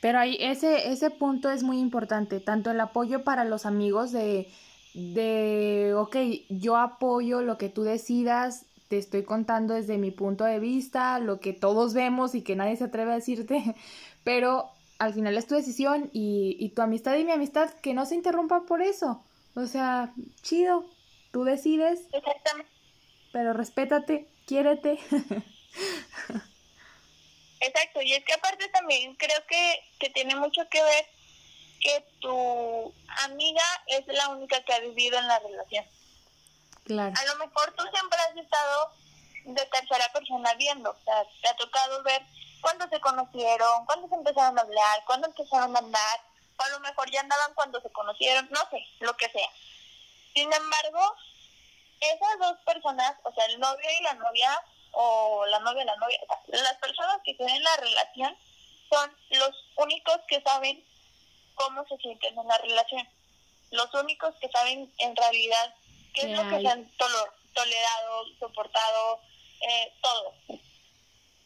Pero ahí ese, ese punto es muy importante, tanto el apoyo para los amigos de de, ok, yo apoyo lo que tú decidas, te estoy contando desde mi punto de vista, lo que todos vemos y que nadie se atreve a decirte, pero al final es tu decisión y, y tu amistad y mi amistad que no se interrumpa por eso. O sea, chido, tú decides. Exactamente. Pero respétate, quiérete. Exacto, y es que aparte también creo que, que tiene mucho que ver que tu amiga es la única que ha vivido en la relación. Claro. A lo mejor tú siempre has estado de tercera persona viendo, o sea, te ha tocado ver cuándo se conocieron, cuándo se empezaron a hablar, cuándo empezaron a andar, o a lo mejor ya andaban cuando se conocieron, no sé, lo que sea. Sin embargo, esas dos personas, o sea, el novio y la novia, o la novia y la novia, las personas que tienen la relación son los únicos que saben cómo se sienten en la relación. Los únicos que saben en realidad qué es lo que se han tolerado, soportado, eh, todo.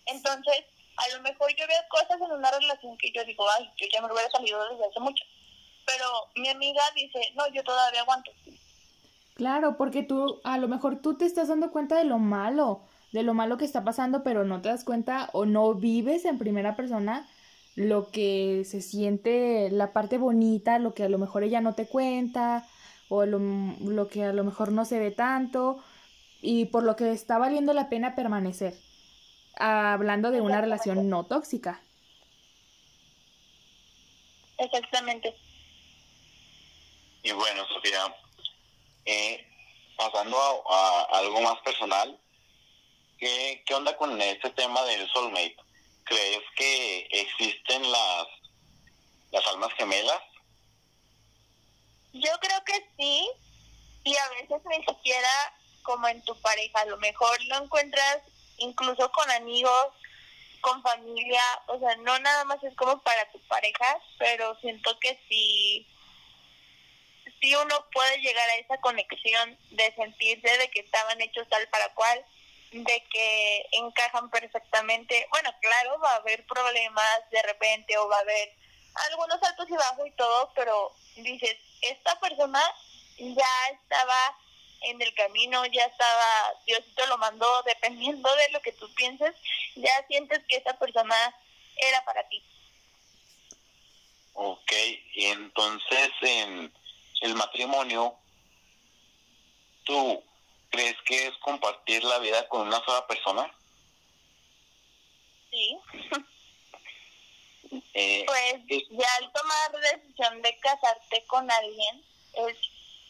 Entonces, a lo mejor yo veo cosas en una relación que yo digo, ay, yo ya me hubiera salido desde hace mucho. Pero mi amiga dice, no, yo todavía aguanto. Claro, porque tú, a lo mejor tú te estás dando cuenta de lo malo, de lo malo que está pasando, pero no te das cuenta o no vives en primera persona lo que se siente, la parte bonita, lo que a lo mejor ella no te cuenta, o lo, lo que a lo mejor no se ve tanto, y por lo que está valiendo la pena permanecer. Hablando de una relación no tóxica. Exactamente. Y bueno, Sofía, eh, pasando a, algo más personal, ¿qué, ¿qué onda con este tema del soulmate? ¿Crees que existen las, las almas gemelas? Yo creo que sí, y a veces ni siquiera como en tu pareja, a lo mejor lo encuentras incluso con amigos, con familia, o sea, no nada más es como para tu pareja, pero siento que sí, sí uno puede llegar a esa conexión de sentirse de que estaban hechos tal para cual, de que encajan perfectamente. Bueno, claro, va a haber problemas de repente o va a haber algunos altos y bajos y todo, pero dices, esta persona ya estaba en el camino, ya estaba, Diosito lo mandó, dependiendo de lo que tú pienses, ya sientes que esa persona era para ti. Ok, y entonces en el matrimonio, ¿tú crees que es compartir la vida con una sola persona? Sí. Eh, pues ya al tomar la decisión de casarte con alguien es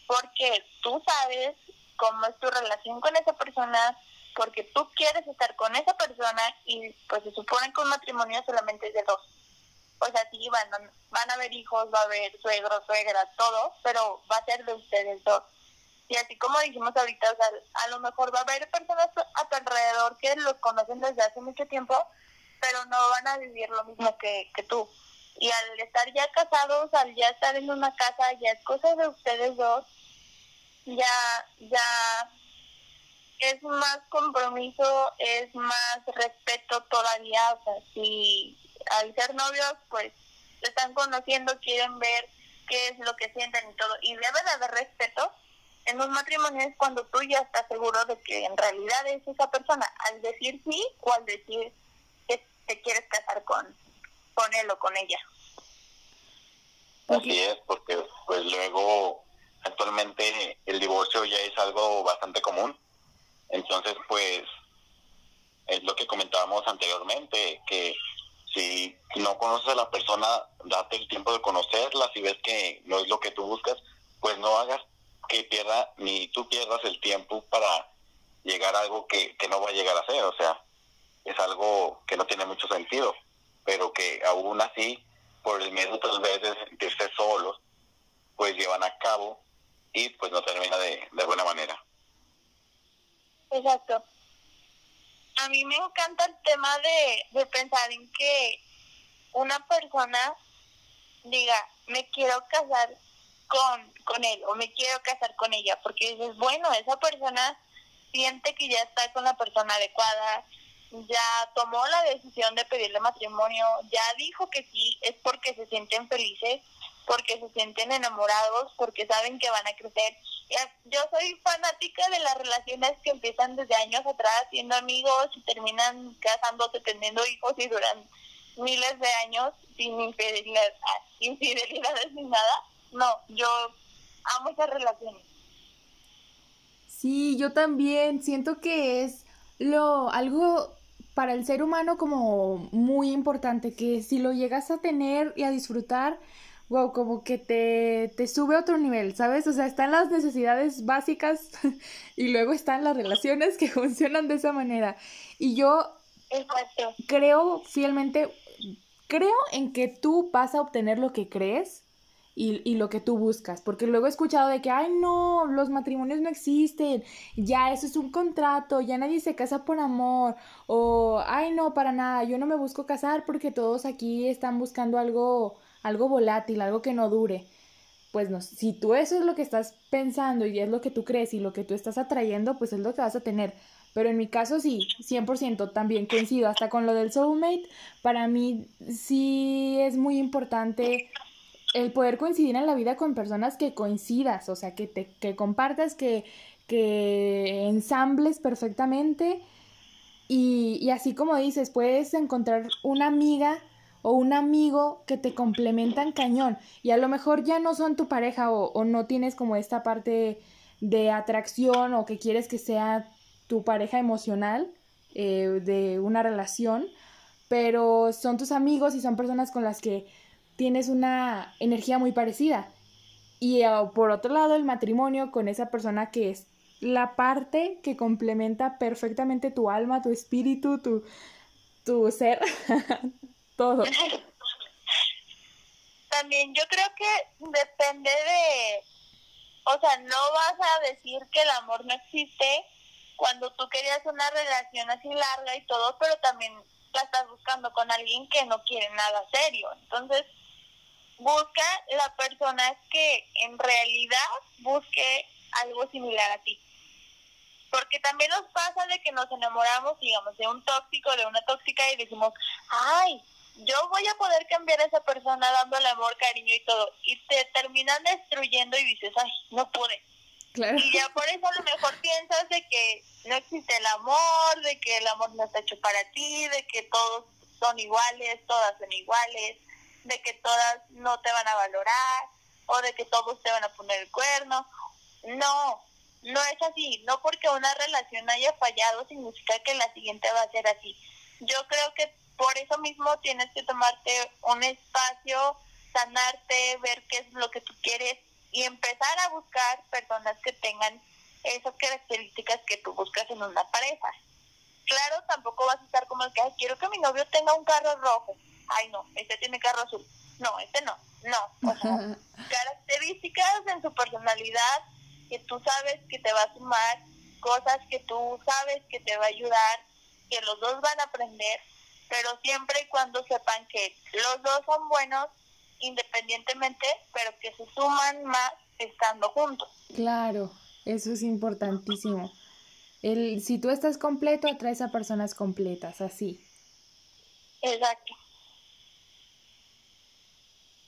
porque tú sabes cómo es tu relación con esa persona, porque tú quieres estar con esa persona y pues se supone que un matrimonio solamente es de dos. Pues así van, van a haber hijos, va a haber suegros, suegras, todo, pero va a ser de ustedes dos. Y así como dijimos ahorita, o sea, a lo mejor va a haber personas a tu alrededor que los conocen desde hace mucho tiempo, pero no van a vivir lo mismo que, que tú. Y al estar ya casados, al ya estar en una casa, ya es cosa de ustedes dos, ya, ya es más compromiso, es más respeto todavía, o sea, si al ser novios, pues se están conociendo, quieren ver qué es lo que sienten y todo, y debe de haber respeto. En un matrimonio es cuando tú ya estás seguro de que en realidad es esa persona, al decir sí o al decir que te quieres casar con, con él o con ella. Así es, porque pues luego actualmente el divorcio ya es algo bastante común. Entonces, pues, es lo que comentábamos anteriormente, que si no conoces a la persona, date el tiempo de conocerla, si ves que no es lo que tú buscas, pues no hagas que pierda, ni tú pierdas el tiempo para llegar a algo que, que no va a llegar a ser, o sea, es algo que no tiene mucho sentido, pero que aún así, por el miedo tal vez de sentirse solos, pues llevan a cabo y pues no termina de, de buena manera. Exacto. A mí me encanta el tema de, de pensar en que una persona diga, me quiero casar con, con él o me quiero casar con ella, porque dices, bueno, esa persona siente que ya está con la persona adecuada, ya tomó la decisión de pedirle matrimonio, ya dijo que sí, es porque se sienten felices porque se sienten enamorados, porque saben que van a crecer. Yo soy fanática de las relaciones que empiezan desde años atrás, siendo amigos y terminan casándose, teniendo hijos y duran miles de años sin infidelidad, infidelidades ni nada. No, yo amo esas relaciones. Sí, yo también siento que es lo algo para el ser humano como muy importante que si lo llegas a tener y a disfrutar wow, como que te, te sube a otro nivel, ¿sabes? O sea, están las necesidades básicas y luego están las relaciones que funcionan de esa manera. Y yo creo fielmente, creo en que tú vas a obtener lo que crees y, y, lo que tú buscas. Porque luego he escuchado de que, ay, no, los matrimonios no existen, ya eso es un contrato, ya nadie se casa por amor, o, ay, no, para nada, yo no me busco casar porque todos aquí están buscando algo, algo volátil, algo que no dure. Pues no, si tú eso es lo que estás pensando y es lo que tú crees y lo que tú estás atrayendo, pues es lo que vas a tener. Pero en mi caso sí, 100% también coincido, hasta con lo del soulmate, para mí sí es muy importante el poder coincidir en la vida con personas que coincidas, o sea, que te que compartas, que, que ensambles perfectamente. Y, y así como dices, puedes encontrar una amiga o un amigo que te complementan cañón. Y a lo mejor ya no son tu pareja o, o no tienes como esta parte de atracción o que quieres que sea tu pareja emocional eh, de una relación, pero son tus amigos y son personas con las que tienes una energía muy parecida. Y eh, por otro lado, el matrimonio con esa persona que es la parte que complementa perfectamente tu alma, tu espíritu, tu, tu ser, todo. También yo creo que depende de, o sea, no vas a decir que el amor no existe cuando tú querías una relación así larga y todo, pero también la estás buscando con alguien que no quiere nada serio. Entonces, busca la persona que en realidad busque algo similar a ti. Porque también nos pasa de que nos enamoramos, digamos, de un tóxico, de una tóxica y decimos, ay, yo voy a poder cambiar a esa persona dándole amor, cariño y todo. Y te terminan destruyendo y dices, ay, no pude. Y ya por eso a lo mejor piensas de que no existe el amor, de que el amor no está hecho para ti, de que todos son iguales, todas son iguales de que todas no te van a valorar o de que todos te van a poner el cuerno. No, no es así. No porque una relación haya fallado significa que la siguiente va a ser así. Yo creo que por eso mismo tienes que tomarte un espacio, sanarte, ver qué es lo que tú quieres y empezar a buscar personas que tengan esas características que tú buscas en una pareja. Claro, tampoco vas a estar como el que, quiero que mi novio tenga un carro rojo ay no, este tiene carro azul, no, este no, no, o sea, características en su personalidad que tú sabes que te va a sumar, cosas que tú sabes que te va a ayudar, que los dos van a aprender, pero siempre y cuando sepan que los dos son buenos independientemente, pero que se suman más estando juntos. Claro, eso es importantísimo. El, si tú estás completo, atraes a personas completas, así. Exacto.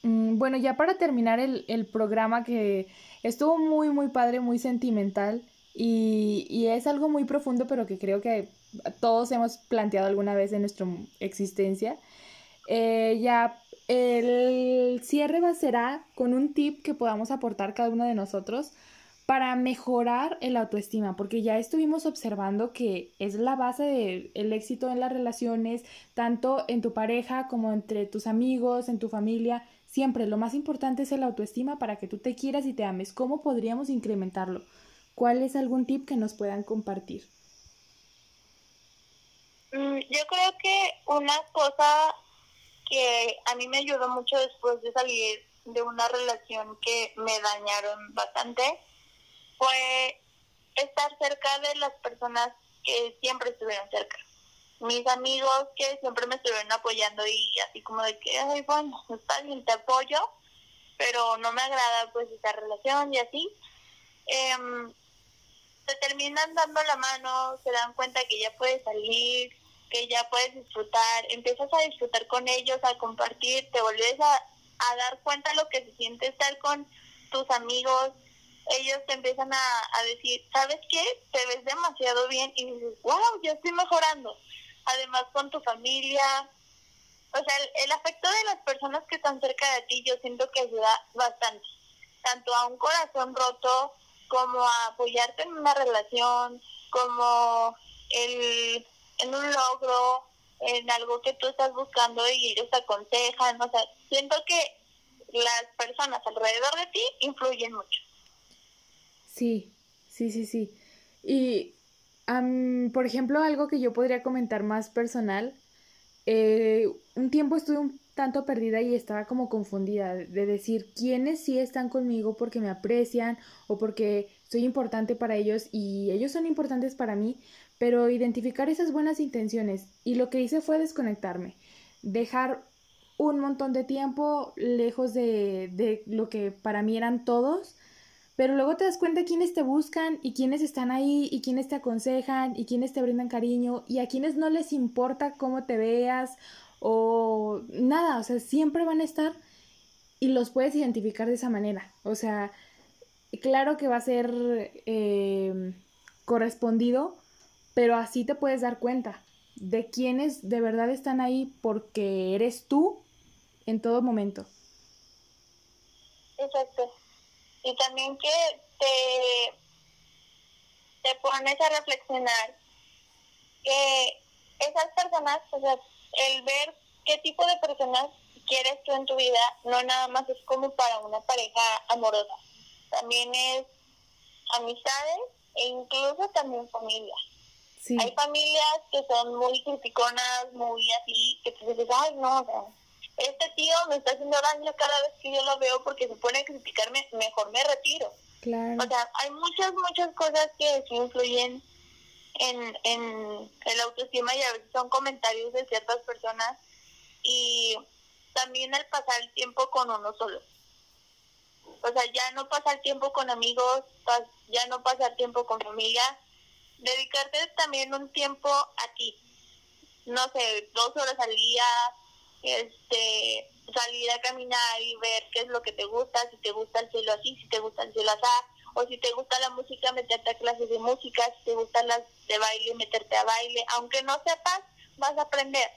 Mm, bueno, ya para terminar el, el, programa que estuvo muy, muy padre, muy sentimental y, y, es algo muy profundo, pero que creo que todos hemos planteado alguna vez en nuestra existencia. Eh, ya el cierre va será con un tip que podamos aportar cada uno de nosotros para mejorar el autoestima, porque ya estuvimos observando que es la base del éxito en las relaciones, tanto en tu pareja como entre tus amigos, en tu familia. Siempre lo más importante es el autoestima para que tú te quieras y te ames. ¿Cómo podríamos incrementarlo? ¿Cuál es algún tip que nos puedan compartir? Mm, yo creo que una cosa que a mí me ayudó mucho después de salir de una relación que me dañaron bastante fue estar cerca de las personas que siempre estuvieron cerca mis amigos que siempre me estuvieron apoyando y así como de que, ay, bueno, está bien, te apoyo, pero no me agrada pues esta relación y así. Eh, te terminan dando la mano, se dan cuenta que ya puedes salir, que ya puedes disfrutar, empiezas a disfrutar con ellos, a compartir, te volvés a, a dar cuenta lo que se siente estar con tus amigos, ellos te empiezan a decir, ¿sabes qué? Te ves demasiado bien y dices, wow, ya estoy mejorando además con tu familia. O sea, el, afecto de las personas que están cerca de ti yo siento que ayuda bastante, tanto a un corazón roto como a apoyarte en una relación, como el, en un logro, en algo que tú estás buscando y ellos te aconsejan. O sea, siento que las personas alrededor de ti influyen mucho. Sí, sí, sí, sí. Y, por ejemplo, algo que yo podría comentar más personal, eh, un tiempo estuve un tanto perdida y estaba como confundida de decir quiénes sí están conmigo porque me aprecian o porque soy importante para ellos y ellos son importantes para mí, pero identificar esas buenas intenciones y lo que hice fue desconectarme, dejar un montón de tiempo lejos de, de lo que para mí eran todos, pero luego te das cuenta quiénes te buscan y quiénes están ahí y quiénes te aconsejan y quiénes te brindan cariño y a quienes no les importa cómo te veas o nada, o sea, siempre van a estar y los puedes identificar de esa manera. O sea, claro que va a ser eh, correspondido, pero así te puedes dar cuenta de quiénes de verdad están ahí porque eres tú en todo momento. Exacto. Y también que te, te pones a reflexionar que esas personas, o sea, el ver qué tipo de personas quieres tú en tu vida, no nada más es como para una pareja amorosa, también es amistades e incluso también familia. Hay familias que son muy criticonas, muy así, que tú dices, ay, no, este tío me está haciendo daño cada vez que yo lo veo porque se pone a criticarme, mejor me retiro. O sea, hay muchas, muchas cosas que sí influyen en, en el autoestima y a veces son comentarios de ciertas personas y también el pasar el tiempo con uno solo. O sea, ya no pasar tiempo con amigos, ya no pasar tiempo con familia, dedicarte también un tiempo a ti. No sé, dos horas al día, este, salir a caminar y ver qué es lo que te gusta, si te gusta el cielo así, si te gusta el cielo así, o si te gusta la música, meterte a clases de música, si te gustan las de baile, meterte a baile, aunque no sepas, vas a aprender.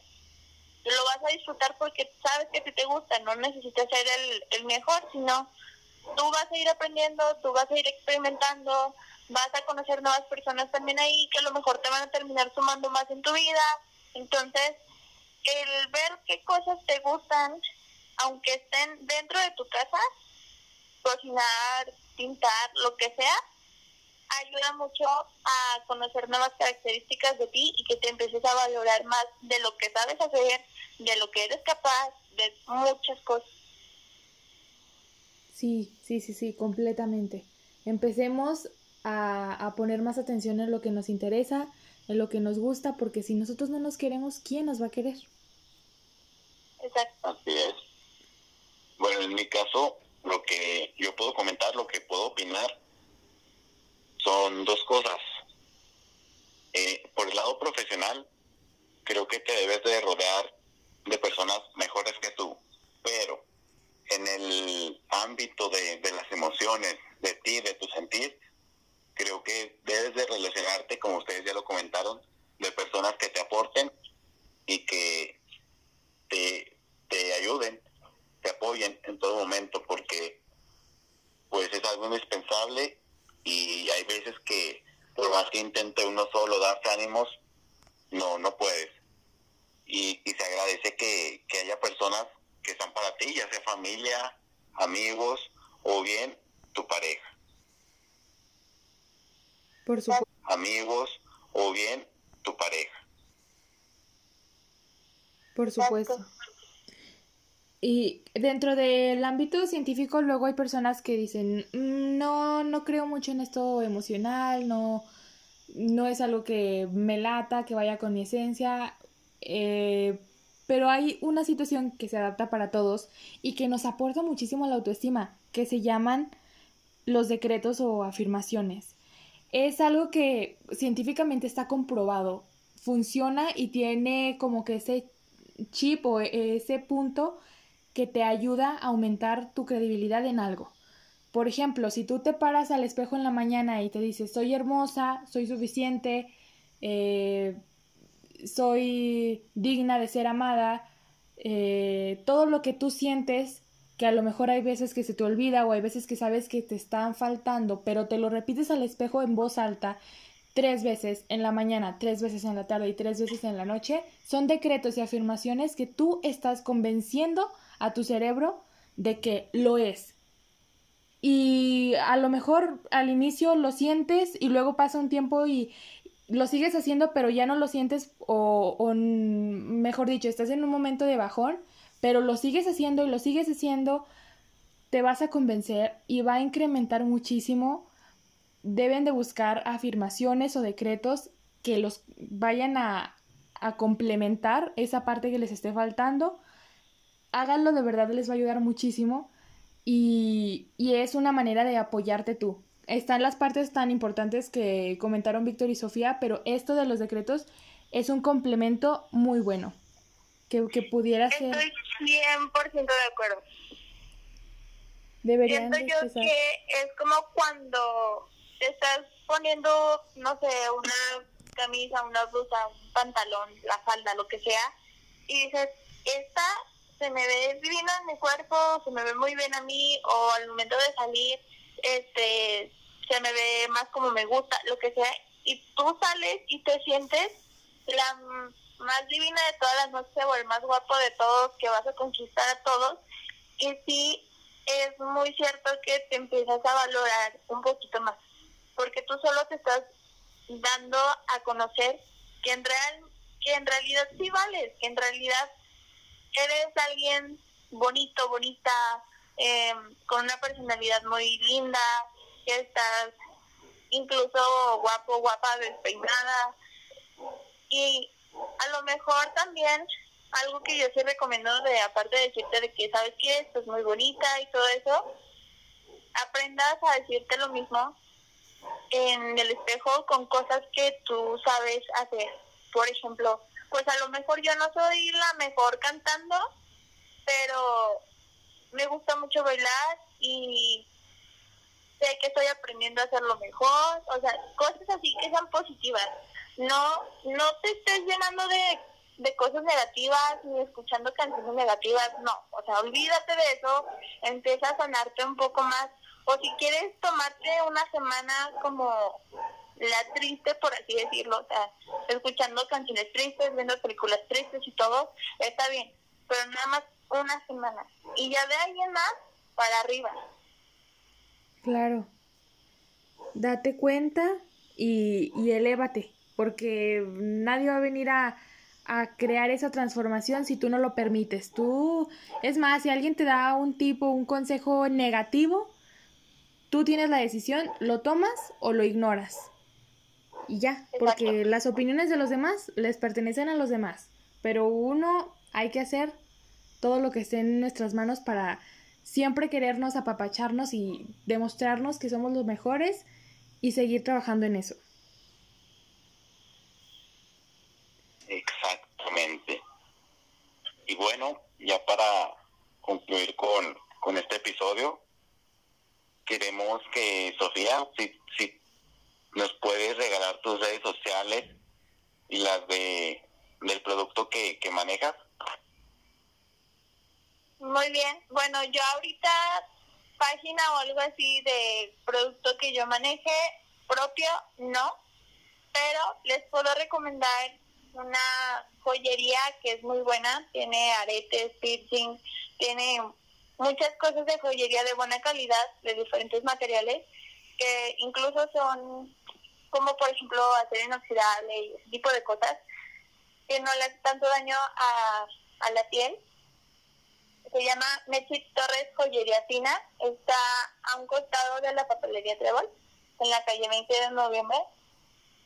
Lo vas a disfrutar porque sabes que te gusta, no necesitas ser el, el mejor, sino tú vas a ir aprendiendo, tú vas a ir experimentando, vas a conocer nuevas personas también ahí que a lo mejor te van a terminar sumando más en tu vida. Entonces, el ver qué cosas te gustan, aunque estén dentro de tu casa, cocinar, pintar, lo que sea, ayuda mucho a conocer nuevas características de ti y que te empieces a valorar más de lo que sabes hacer, de lo que eres capaz, de muchas cosas. Sí, sí, sí, sí, completamente. Empecemos a, a poner más atención en lo que nos interesa, en lo que nos gusta, porque si nosotros no nos queremos, ¿quién nos va a querer? Exacto. Así es. Bueno, en mi caso, lo que yo puedo comentar, lo que puedo opinar, son dos cosas. Eh, por el lado profesional, creo que te debes de rodear de personas mejores que tú, pero en el ámbito de, de las emociones, de ti, de tu sentir, creo que debes de relacionarte, como ustedes ya lo comentaron, de personas que te aporten y que te, te ayuden, te apoyen en todo momento, porque pues es algo indispensable y hay veces que por más que intente uno solo darse ánimos, no, no puedes. Y, y se agradece que, que haya personas que están para ti, ya sea familia, amigos o bien tu pareja. Por supuesto. Amigos o bien tu pareja. Por supuesto. Y dentro del ámbito científico luego hay personas que dicen, mm, no, no creo mucho en esto emocional, no, no es algo que me lata, que vaya con mi esencia, eh, pero hay una situación que se adapta para todos y que nos aporta muchísimo a la autoestima, que se llaman los decretos o afirmaciones. Es algo que científicamente está comprobado, funciona y tiene como que ese chip o ese punto que te ayuda a aumentar tu credibilidad en algo. Por ejemplo, si tú te paras al espejo en la mañana y te dices, soy hermosa, soy suficiente, eh, soy digna de ser amada, eh, todo lo que tú sientes, que a lo mejor hay veces que se te olvida o hay veces que sabes que te están faltando, pero te lo repites al espejo en voz alta tres veces en la mañana, tres veces en la tarde y tres veces en la noche, son decretos y afirmaciones que tú estás convenciendo a tu cerebro de que lo es. Y a lo mejor al inicio lo sientes y luego pasa un tiempo y lo sigues haciendo, pero ya no lo sientes o, o mejor dicho, estás en un momento de bajón, pero lo sigues haciendo y lo sigues haciendo, te vas a convencer y va a incrementar muchísimo. Deben de buscar afirmaciones o decretos que los vayan a, a complementar esa parte que les esté faltando. Háganlo, de verdad les va a ayudar muchísimo y, y es una manera de apoyarte tú. Están las partes tan importantes que comentaron Víctor y Sofía, pero esto de los decretos es un complemento muy bueno. Que, que pudiera ser. 100% de acuerdo. Deberían Siento yo que es como cuando te estás poniendo, no sé, una camisa, una blusa, un pantalón, la falda, lo que sea, y dices, esta se me ve divina en mi cuerpo, se me ve muy bien a mí, o al momento de salir, este, se me ve más como me gusta, lo que sea, y tú sales y te sientes la más divina de todas las noches o el más guapo de todos, que vas a conquistar a todos, y sí es muy cierto que te empiezas a valorar un poquito más, porque tú solo te estás dando a conocer que en real que en realidad sí vales, que en realidad eres alguien bonito, bonita, eh, con una personalidad muy linda, que estás incluso guapo, guapa, despeinada. Y a lo mejor también algo que yo sí recomiendo de aparte de decirte de que sabes que esto es muy bonita y todo eso, aprendas a decirte lo mismo en el espejo con cosas que tú sabes hacer. Por ejemplo, pues a lo mejor yo no soy la mejor cantando, pero me gusta mucho bailar y sé que estoy aprendiendo a hacerlo mejor, o sea, cosas así que sean positivas. No no te estés llenando de, de cosas negativas ni escuchando canciones negativas, no, o sea, olvídate de eso, empieza a sanarte un poco más o si quieres tomarte una semana como la triste, por así decirlo, o sea, escuchando canciones tristes, viendo películas tristes y todo, está bien, pero nada más una semana. Y ya de alguien más para arriba. Claro. Date cuenta y, y elévate, porque nadie va a venir a, a crear esa transformación si tú no lo permites. Tú, es más, si alguien te da un tipo, un consejo negativo, Tú tienes la decisión, lo tomas o lo ignoras. Y ya, porque las opiniones de los demás les pertenecen a los demás. Pero uno hay que hacer todo lo que esté en nuestras manos para siempre querernos apapacharnos y demostrarnos que somos los mejores y seguir trabajando en eso. Y bueno, ya para concluir con, con este episodio, queremos que, Sofía, si, si nos puedes regalar tus redes sociales y las de del producto que, que manejas. Muy bien. Bueno, yo ahorita página o algo así de producto que yo maneje propio, no, pero les puedo recomendar una joyería que es muy buena, tiene aretes, piercing, tiene muchas cosas de joyería de buena calidad, de diferentes materiales, que incluso son como por ejemplo acero inoxidable y ese tipo de cosas, que no le hacen tanto daño a, a la piel. Se llama Mechit Torres Joyería Fina, está a un costado de la papelería Trébol, en la calle 20 de noviembre,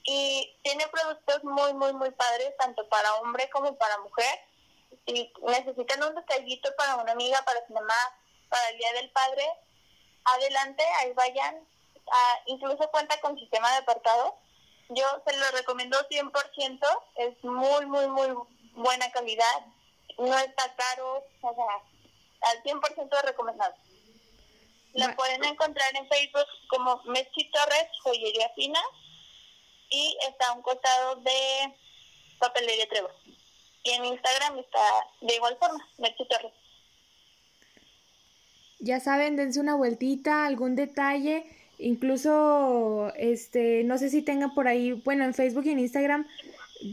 y tiene productos muy, muy, muy padres, tanto para hombre como para mujer si necesitan un detallito para una amiga, para su mamá, para el Día del Padre, adelante, ahí vayan. Ah, incluso cuenta con sistema de apartado. Yo se lo recomiendo 100%, es muy, muy, muy buena calidad, no está caro, o sea, al 100% recomendado. La pueden encontrar en Facebook como Messi Torres Joyería Fina y está a un costado de Papelería Trevor. Y en Instagram está de igual forma, Merche Torres. Ya saben, dense una vueltita, algún detalle, incluso, este, no sé si tengan por ahí, bueno, en Facebook y en Instagram,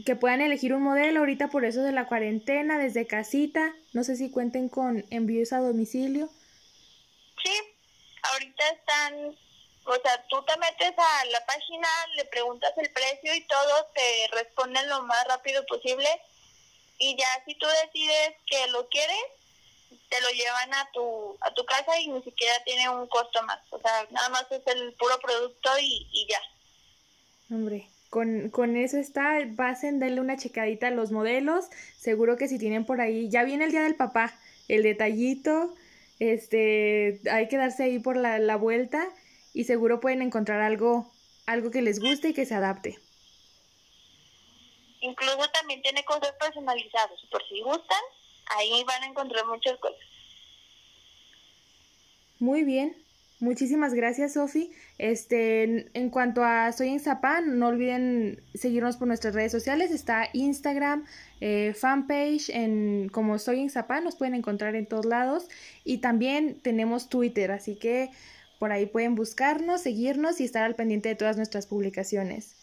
que puedan elegir un modelo ahorita por eso de la cuarentena, desde casita, no sé si cuenten con envíos a domicilio, están, o sea, tú te metes a la página, le preguntas el precio y todo, te responden lo más rápido posible y ya si tú decides que lo quieres, te lo llevan a tu a tu casa y ni siquiera tiene un costo más, o sea, nada más es el puro producto y, y ya. Hombre, con, con eso está, pasen, denle una checadita a los modelos, seguro que si tienen por ahí, ya viene el día del papá, el detallito, este, hay que darse ahí por la, la vuelta y seguro pueden encontrar algo, algo que les guste y que se adapte. Incluso también tiene cosas personalizadas, por si gustan, ahí van a encontrar muchas cosas. Muy bien. Muchísimas gracias, Sofi. Este, en, cuanto a Soy en Zapan, no olviden seguirnos por nuestras redes sociales. Está Instagram, eh, fanpage, en como Soy en Zapan, nos pueden encontrar en todos lados. Y también tenemos Twitter, así que por ahí pueden buscarnos, seguirnos y estar al pendiente de todas nuestras publicaciones.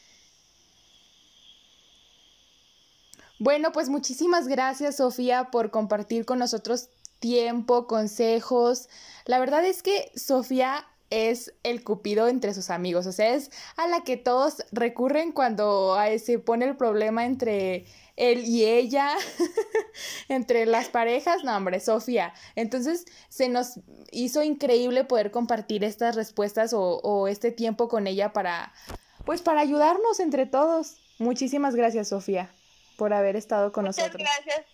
Bueno, pues muchísimas gracias, Sofía, por compartir con nosotros tiempo, consejos. La verdad es que Sofía es el cupido entre sus amigos, o sea, es a la que todos recurren cuando se pone el problema entre él y ella, entre las parejas, no, hombre, Sofía. Entonces, se nos hizo increíble poder compartir estas respuestas o, o este tiempo con ella para, pues, para ayudarnos entre todos. Muchísimas gracias, Sofía, por haber estado con Muchas nosotros. gracias.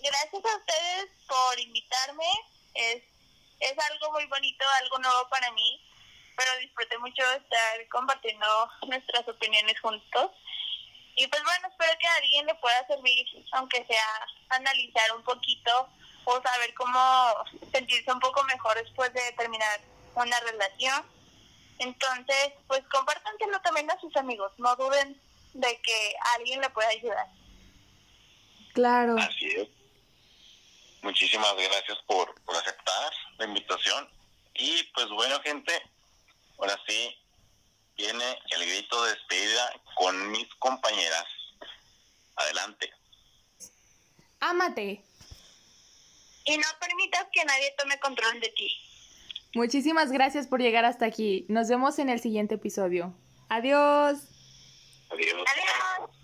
Gracias a ustedes por invitarme. Es, es algo muy bonito, algo nuevo para mí, pero disfruté mucho estar compartiendo nuestras opiniones juntos. Y pues bueno, espero que a alguien le pueda servir, aunque sea analizar un poquito o saber cómo sentirse un poco mejor después de terminar una relación. Entonces, pues compártanselo también a sus amigos, no duden de que alguien le pueda ayudar. Claro. Así es. Muchísimas gracias por, por aceptar la invitación. Y pues bueno, gente, ahora sí viene el grito de despedida con mis compañeras. Adelante. Ámate. Y no permitas que nadie tome control de ti. Muchísimas gracias por llegar hasta aquí. Nos vemos en el siguiente episodio. Adiós. Adiós. Adiós.